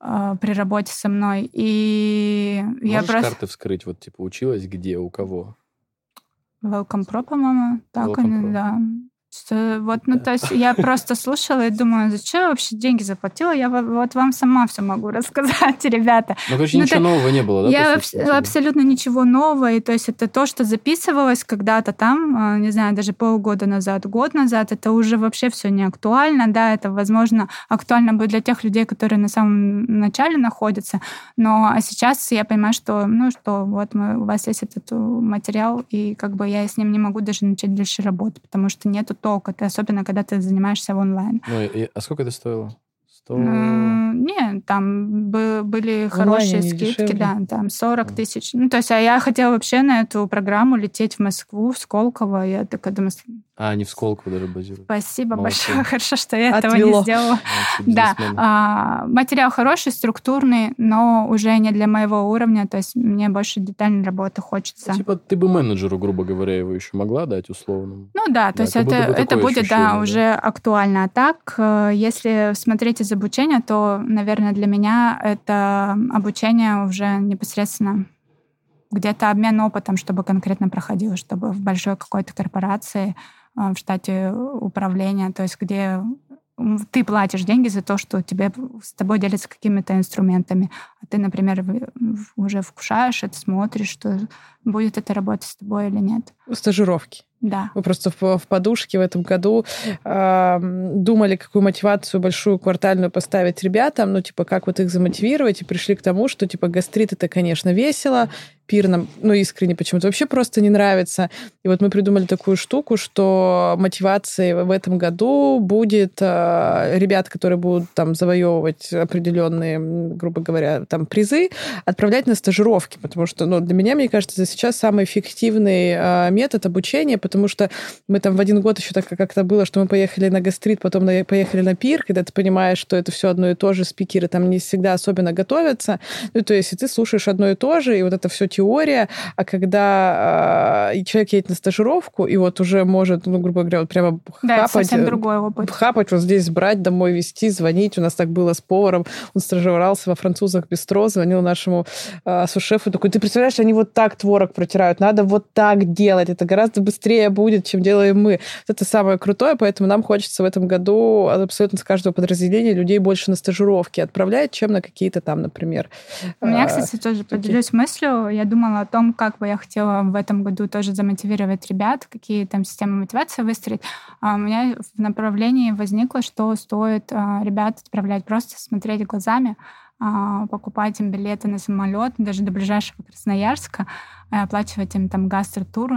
а, при работе со мной. И Можешь я просто... карты вскрыть? Вот, типа, училась где, у кого? Welcome Pro, по-моему. Так Welcome они, Pro. да. Что вот, ну, то есть я просто слушала и думаю, зачем я вообще деньги заплатила? Я вот вам сама все могу [LAUGHS] рассказать, ребята. Ну, короче, ну, ничего это... нового не было, да? Я аб- абсолютно ничего нового. И то есть это то, что записывалось когда-то там, а, не знаю, даже полгода назад, год назад, это уже вообще все не актуально. Да, это, возможно, актуально будет для тех людей, которые на самом начале находятся. Но а сейчас я понимаю, что, ну, что вот мы, у вас есть этот материал, и как бы я с ним не могу даже начать дальше работать, потому что нету толк. Это особенно, когда ты занимаешься в онлайн. Ну, и, а сколько это стоило? 100... Нет, там были хорошие скидки, да, там 40 тысяч. Ну, то есть, а я хотела вообще на эту программу лететь в Москву, в Сколково. Я такая думаю... А, они в Сколково даже базируют. Спасибо Молодцы. большое. [LAUGHS] Хорошо, что я Отвело. этого не сделала. Да. А, материал хороший, структурный, но уже не для моего уровня. То есть, мне больше детальной работы хочется. Ну, типа, ты бы менеджеру, грубо говоря, его еще могла дать условно? Ну да, то да, есть, это, это будет, да, да, уже актуально. А так, э, если смотреть из обучения, то, наверное, для меня это обучение уже непосредственно где-то обмен опытом, чтобы конкретно проходило, чтобы в большой какой-то корпорации, в штате управления, то есть где ты платишь деньги за то, что тебе с тобой делятся какими-то инструментами, а ты, например, уже вкушаешь это, смотришь, что будет это работать с тобой или нет. Стажировки. Да. Мы просто в, в подушке в этом году э, думали, какую мотивацию большую квартальную поставить ребятам, ну, типа, как вот их замотивировать, и пришли к тому, что, типа, гастрит это, конечно, весело, пир нам, ну, искренне почему-то вообще просто не нравится. И вот мы придумали такую штуку, что мотивацией в этом году будет э, ребят, которые будут там завоевывать определенные, грубо говоря, там призы, отправлять на стажировки, потому что, ну, для меня, мне кажется, это сейчас самый эффективный э, метод обучения, потому что мы там в один год еще так как-то было, что мы поехали на гастрит, потом на, поехали на пир, когда ты понимаешь, что это все одно и то же, спикеры там не всегда особенно готовятся. Ну, то есть, и ты слушаешь одно и то же, и вот это все теория, а когда э, человек едет на стажировку и вот уже может, ну, грубо говоря, вот прямо да, хапать, совсем э, другой опыт. хапать вот здесь, брать домой, везти, звонить. У нас так было с поваром. Он стажировался во французах бистро, звонил нашему э, сушефу, такой, ты представляешь, они вот так творог протирают, надо вот так делать, это гораздо быстрее будет, чем делаем мы. Это самое крутое, поэтому нам хочется в этом году абсолютно с каждого подразделения людей больше на стажировки отправлять, чем на какие-то там, например. У меня, кстати, тоже поделюсь мыслью. Я думала о том, как бы я хотела в этом году тоже замотивировать ребят, какие там системы мотивации выстроить. А у меня в направлении возникло, что стоит а, ребят отправлять просто смотреть глазами, а, покупать им билеты на самолет даже до ближайшего Красноярска, оплачивать им там гастро-тур,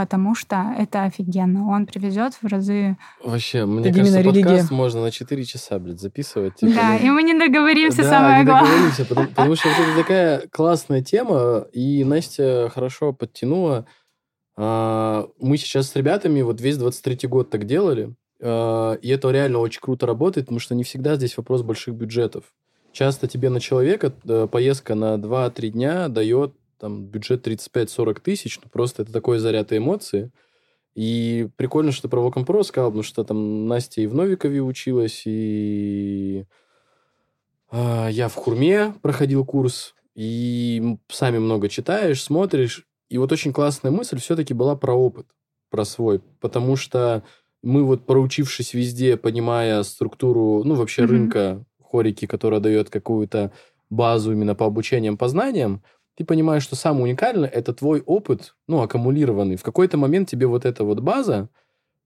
потому что это офигенно. Он привезет в разы... Вообще, мне это кажется, подкаст религия. можно на 4 часа, блядь, записывать. Типа, да, ну... и мы не договоримся, да, самое не главное. Договоримся, потому, [LAUGHS] потому что это такая классная тема, и Настя хорошо подтянула. А, мы сейчас с ребятами вот весь 23-й год так делали, а, и это реально очень круто работает, потому что не всегда здесь вопрос больших бюджетов. Часто тебе на человека э, поездка на 2-3 дня дает там бюджет 35-40 тысяч, ну просто это такой заряд эмоций. И прикольно, что ты про Вокомпро сказал, потому что там Настя и в Новикове училась, и а, я в Хурме проходил курс, и сами много читаешь, смотришь. И вот очень классная мысль все-таки была про опыт, про свой, потому что мы вот проучившись везде, понимая структуру, ну вообще mm-hmm. рынка хорики, которая дает какую-то базу именно по обучениям, по знаниям, ты понимаешь, что самое уникальное – это твой опыт, ну, аккумулированный. В какой-то момент тебе вот эта вот база,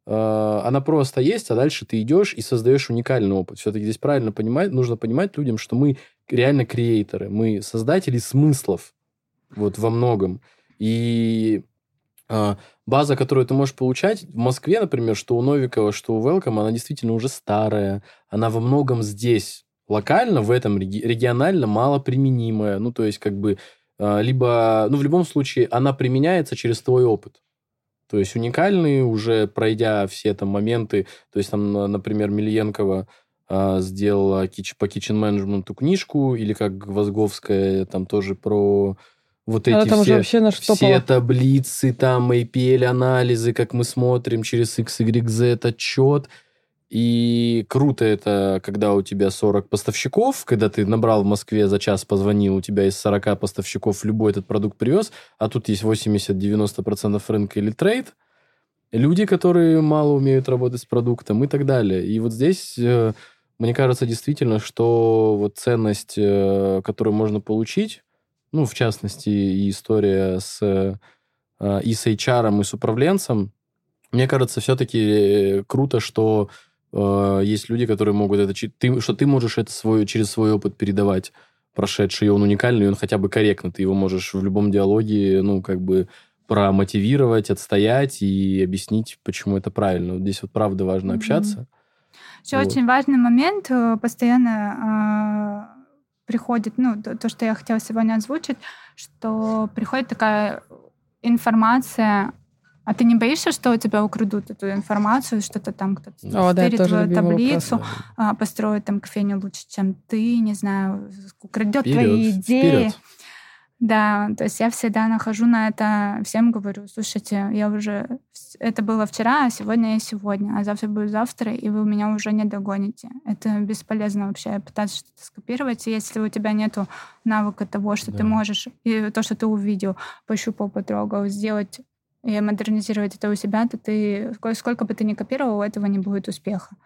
э, она просто есть, а дальше ты идешь и создаешь уникальный опыт. Все-таки здесь правильно понимать, нужно понимать людям, что мы реально креаторы, мы создатели смыслов вот во многом. И э, база, которую ты можешь получать в Москве, например, что у Новикова, что у Welcome, она действительно уже старая, она во многом здесь локально, в этом регионально мало применимая. Ну, то есть, как бы либо, ну, в любом случае, она применяется через твой опыт. То есть уникальный, уже пройдя все там моменты, то есть там, например, Мильенкова а, сделала кич, по kitchen менеджменту книжку, или как Возговская там тоже про вот эти там все, вообще все таблицы, там APL-анализы, как мы смотрим через XYZ отчет. И круто это, когда у тебя 40 поставщиков, когда ты набрал в Москве за час, позвонил, у тебя из 40 поставщиков любой этот продукт привез, а тут есть 80-90% рынка или трейд, люди, которые мало умеют работать с продуктом и так далее. И вот здесь, э, мне кажется, действительно, что вот ценность, э, которую можно получить, ну, в частности, и история с, э, и с HR, и с управленцем, мне кажется, все-таки круто, что Э, есть люди, которые могут это... Ты, что ты можешь это свой, через свой опыт передавать прошедший, и он уникальный, и он хотя бы корректно. Ты его можешь в любом диалоге, ну, как бы промотивировать, отстоять и объяснить, почему это правильно. Вот здесь вот правда важно mm-hmm. общаться. Еще вот. очень важный момент, э, постоянно э, приходит, ну, то, то, что я хотела сегодня озвучить, что приходит такая информация а ты не боишься, что у тебя украдут эту информацию, что-то там кто-то О, да, твою таблицу, вопрос. А, построит там кофейню лучше, чем ты, не знаю, украдет вперед, твои идеи. Вперед. Да, то есть я всегда нахожу на это, всем говорю, слушайте, я уже, это было вчера, а сегодня я сегодня, а завтра будет завтра, и вы меня уже не догоните. Это бесполезно вообще пытаться что-то скопировать, если у тебя нету навыка того, что да. ты можешь, и то, что ты увидел, пощупал, потрогал, сделать и модернизировать это у себя, то ты, сколько бы ты ни копировал, у этого не будет успеха.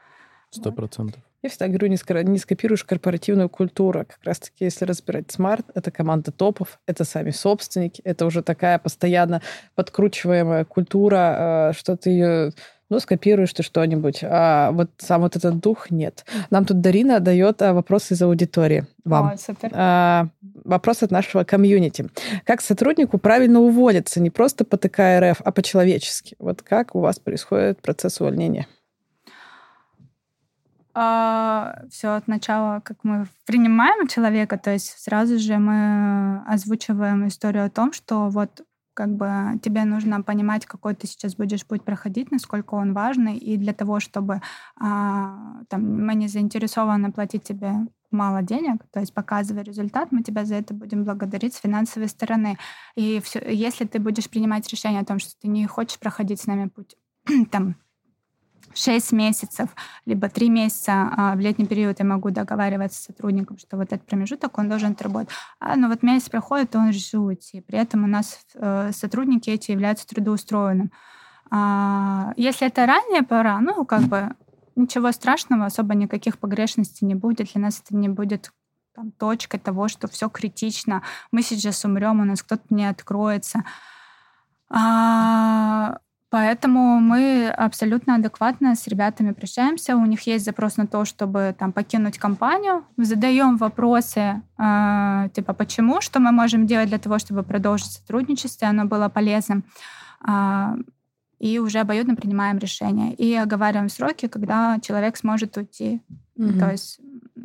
Сто процентов. Я всегда говорю, не, не скопируешь корпоративную культуру. Как раз-таки, если разбирать смарт, это команда топов, это сами собственники, это уже такая постоянно подкручиваемая культура, э, что ты ее ну, скопируешь ты что-нибудь. А вот сам вот этот дух нет. Нам тут Дарина дает а, вопрос из аудитории вам. О, супер. А, вопрос от нашего комьюнити. Как сотруднику правильно уволиться, не просто по ТК РФ, а по-человечески? Вот как у вас происходит процесс увольнения? А, все от начала, как мы принимаем человека, то есть сразу же мы озвучиваем историю о том, что вот как бы тебе нужно понимать, какой ты сейчас будешь путь проходить, насколько он важный, и для того, чтобы а, там, мы не заинтересованы платить тебе мало денег, то есть показывай результат, мы тебя за это будем благодарить с финансовой стороны. И все, если ты будешь принимать решение о том, что ты не хочешь проходить с нами путь, [CLEARS THROAT] там, 6 месяцев, либо 3 месяца а в летний период я могу договариваться с сотрудником, что вот этот промежуток он должен отработать. А, но вот месяц проходит, и он решил уйти. При этом у нас э, сотрудники эти являются трудоустроенным. А, если это ранняя пора, ну, как бы ничего страшного, особо никаких погрешностей не будет. Для нас это не будет там, точкой того, что все критично, мы сейчас умрем, у нас кто-то не откроется. А, Поэтому мы абсолютно адекватно с ребятами прощаемся. У них есть запрос на то, чтобы там покинуть компанию. Задаем вопросы э, типа почему, что мы можем делать для того, чтобы продолжить сотрудничество, оно было полезным. И уже обоюдно принимаем решение. И оговариваем сроки, когда человек сможет уйти. Mm-hmm. То есть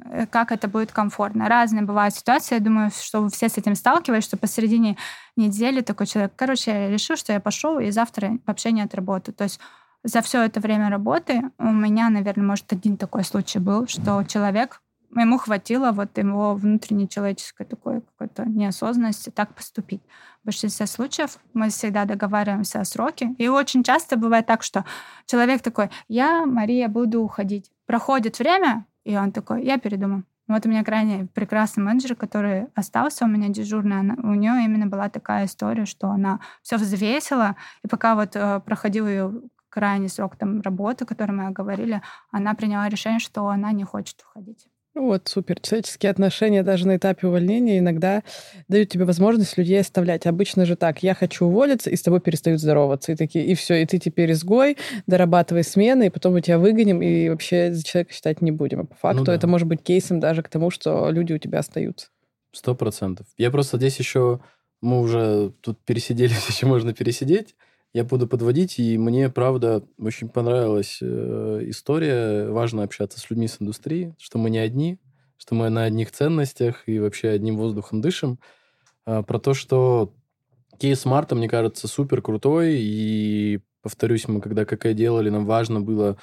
Э, как это будет комфортно. Разные бывают ситуации. Я думаю, что вы все с этим сталкивались, что посередине недели такой человек, короче, я решил, что я пошел и завтра вообще не отработаю. То есть за все это время работы у меня, наверное, может, один такой случай был, что человек, ему хватило вот его внутренней человеческой такой какой-то неосознанности так поступить. В большинстве случаев мы всегда договариваемся о сроке. И очень часто бывает так, что человек такой, я, Мария, буду уходить. Проходит время, и он такой, я передумал. Вот у меня крайне прекрасный менеджер, который остался у меня дежурный. Она, у нее именно была такая история, что она все взвесила, и пока вот э, проходил ее крайний срок там работы, о которой мы говорили, она приняла решение, что она не хочет уходить. Вот, супер. Человеческие отношения даже на этапе увольнения иногда дают тебе возможность людей оставлять. Обычно же так, я хочу уволиться, и с тобой перестают здороваться. И такие, и все, и ты теперь изгой, дорабатывай смены, и потом мы тебя выгоним, и вообще за человека считать не будем. А по факту ну, да. это может быть кейсом даже к тому, что люди у тебя остаются. Сто процентов. Я просто здесь еще, мы уже тут пересидели все, [LAUGHS] что можно пересидеть я буду подводить, и мне, правда, очень понравилась э, история. Важно общаться с людьми с индустрии, что мы не одни, что мы на одних ценностях и вообще одним воздухом дышим. Э, про то, что кейс Марта, мне кажется, супер крутой, и, повторюсь, мы когда КК делали, нам важно было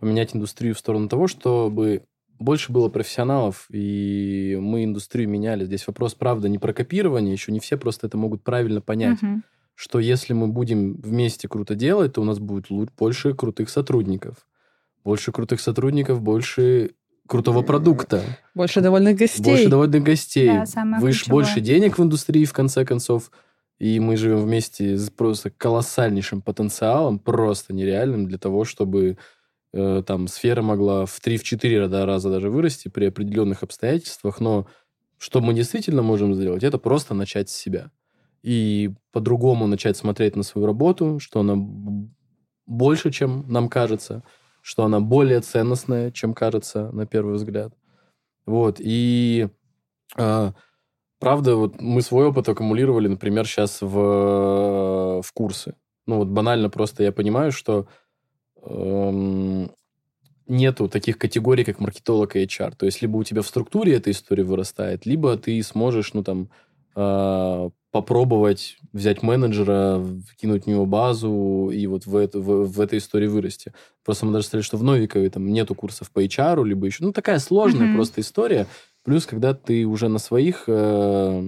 поменять индустрию в сторону того, чтобы больше было профессионалов, и мы индустрию меняли. Здесь вопрос, правда, не про копирование, еще не все просто это могут правильно понять. Uh-huh что если мы будем вместе круто делать, то у нас будет больше крутых сотрудников. Больше крутых сотрудников, больше крутого продукта. Больше довольных гостей. Больше довольных гостей. Да, Выше, больше денег в индустрии, в конце концов. И мы живем вместе с просто колоссальнейшим потенциалом, просто нереальным для того, чтобы э, там сфера могла в 3-4 раза даже вырасти при определенных обстоятельствах. Но что мы действительно можем сделать, это просто начать с себя и по-другому начать смотреть на свою работу, что она больше, чем нам кажется, что она более ценностная, чем кажется на первый взгляд. Вот, и а, правда, вот мы свой опыт аккумулировали, например, сейчас в, в курсы. Ну вот банально просто я понимаю, что эм, нету таких категорий, как маркетолог и HR. То есть либо у тебя в структуре эта история вырастает, либо ты сможешь, ну там, э, попробовать взять менеджера, кинуть в него базу и вот в, это, в, в этой истории вырасти. Просто мы даже сказали, что в Новикове там нету курсов по HR, либо еще... Ну, такая сложная mm-hmm. просто история. Плюс, когда ты уже на своих, э,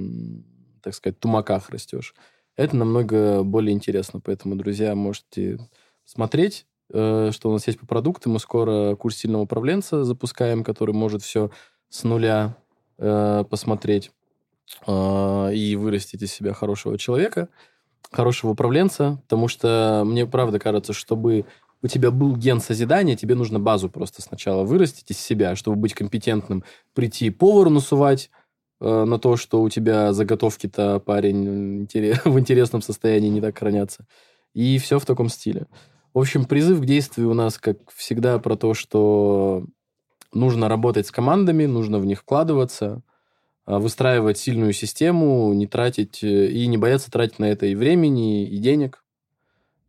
так сказать, тумаках растешь, это намного более интересно. Поэтому, друзья, можете смотреть, э, что у нас есть по продуктам. Мы скоро курс сильного управленца запускаем, который может все с нуля э, посмотреть. А, и вырастить из себя хорошего человека, хорошего управленца, потому что мне правда кажется, чтобы у тебя был ген созидания, тебе нужно базу просто сначала вырастить из себя, чтобы быть компетентным, прийти повару насувать э, на то, что у тебя заготовки-то, парень, [LAUGHS] в интересном состоянии не так хранятся. И все в таком стиле. В общем, призыв к действию у нас, как всегда, про то, что нужно работать с командами, нужно в них вкладываться – выстраивать сильную систему, не тратить э, и не бояться тратить на это и времени, и денег.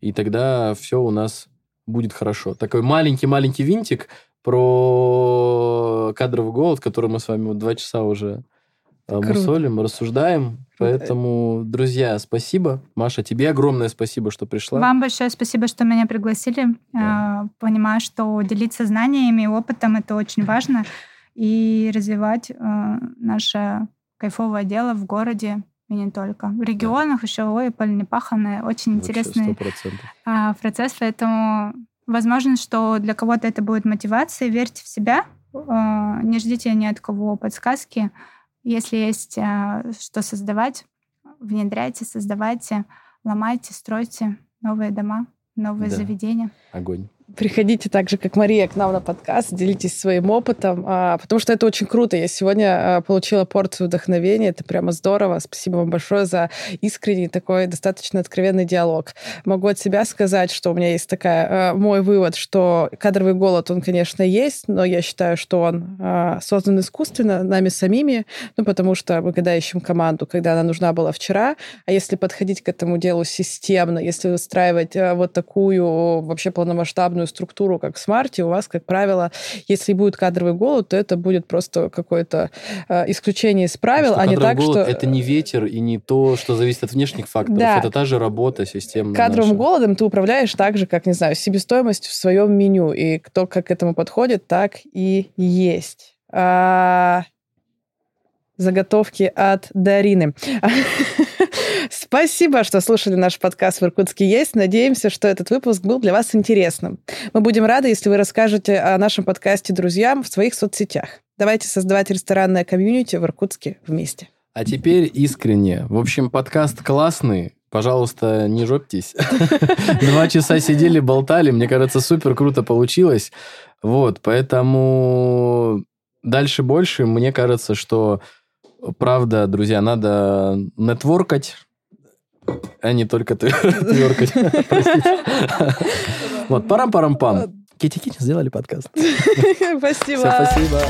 И тогда все у нас будет хорошо. Такой маленький-маленький винтик про кадровый голод, который мы с вами вот два часа уже а, Круто. мусолим, рассуждаем. Поэтому, друзья, спасибо. Маша, тебе огромное спасибо, что пришла. Вам большое спасибо, что меня пригласили. Да. А, понимаю, что делиться знаниями и опытом это очень важно. И развивать э, наше кайфовое дело в городе и не только. В регионах да. еще, ой, поле непаханное, очень Вообще интересный 100%. А, процесс, поэтому возможно, что для кого-то это будет мотивация, верьте в себя, а, не ждите ни от кого подсказки. Если есть а, что создавать, внедряйте, создавайте, ломайте, стройте новые дома, новые да. заведения. Огонь. Приходите так же, как Мария, к нам на подкаст, делитесь своим опытом, а, потому что это очень круто. Я сегодня а, получила порцию вдохновения, это прямо здорово. Спасибо вам большое за искренний такой достаточно откровенный диалог. Могу от себя сказать, что у меня есть такая мой вывод, что кадровый голод, он, конечно, есть, но я считаю, что он а, создан искусственно нами самими, ну, потому что мы когда ищем команду, когда она нужна была вчера, а если подходить к этому делу системно, если выстраивать вот такую вообще полномасштабную масштабную структуру, как в смарте, у вас, как правило, если будет кадровый голод, то это будет просто какое-то э, исключение из правил, что а не так, голод что... это не ветер и не то, что зависит от внешних факторов. Да. Это та же работа системная. Кадровым наша. голодом ты управляешь так же, как, не знаю, себестоимость в своем меню. И кто как к этому подходит, так и есть. А... Заготовки от Дарины. [LAUGHS] Спасибо, что слушали наш подкаст в Иркутске есть. Надеемся, что этот выпуск был для вас интересным. Мы будем рады, если вы расскажете о нашем подкасте друзьям в своих соцсетях. Давайте создавать ресторанное комьюнити в Иркутске вместе. А теперь искренне. В общем, подкаст классный. Пожалуйста, не жопьтесь. [LAUGHS] Два часа сидели, болтали. Мне кажется, супер круто получилось. Вот, поэтому дальше больше. Мне кажется, что правда, друзья, надо нетворкать, а не только [LAUGHS] тверкать. [LAUGHS] Вот, парам-парам-пам. Кити-кити сделали подкаст. [LAUGHS] Спасибо. Все, спасибо.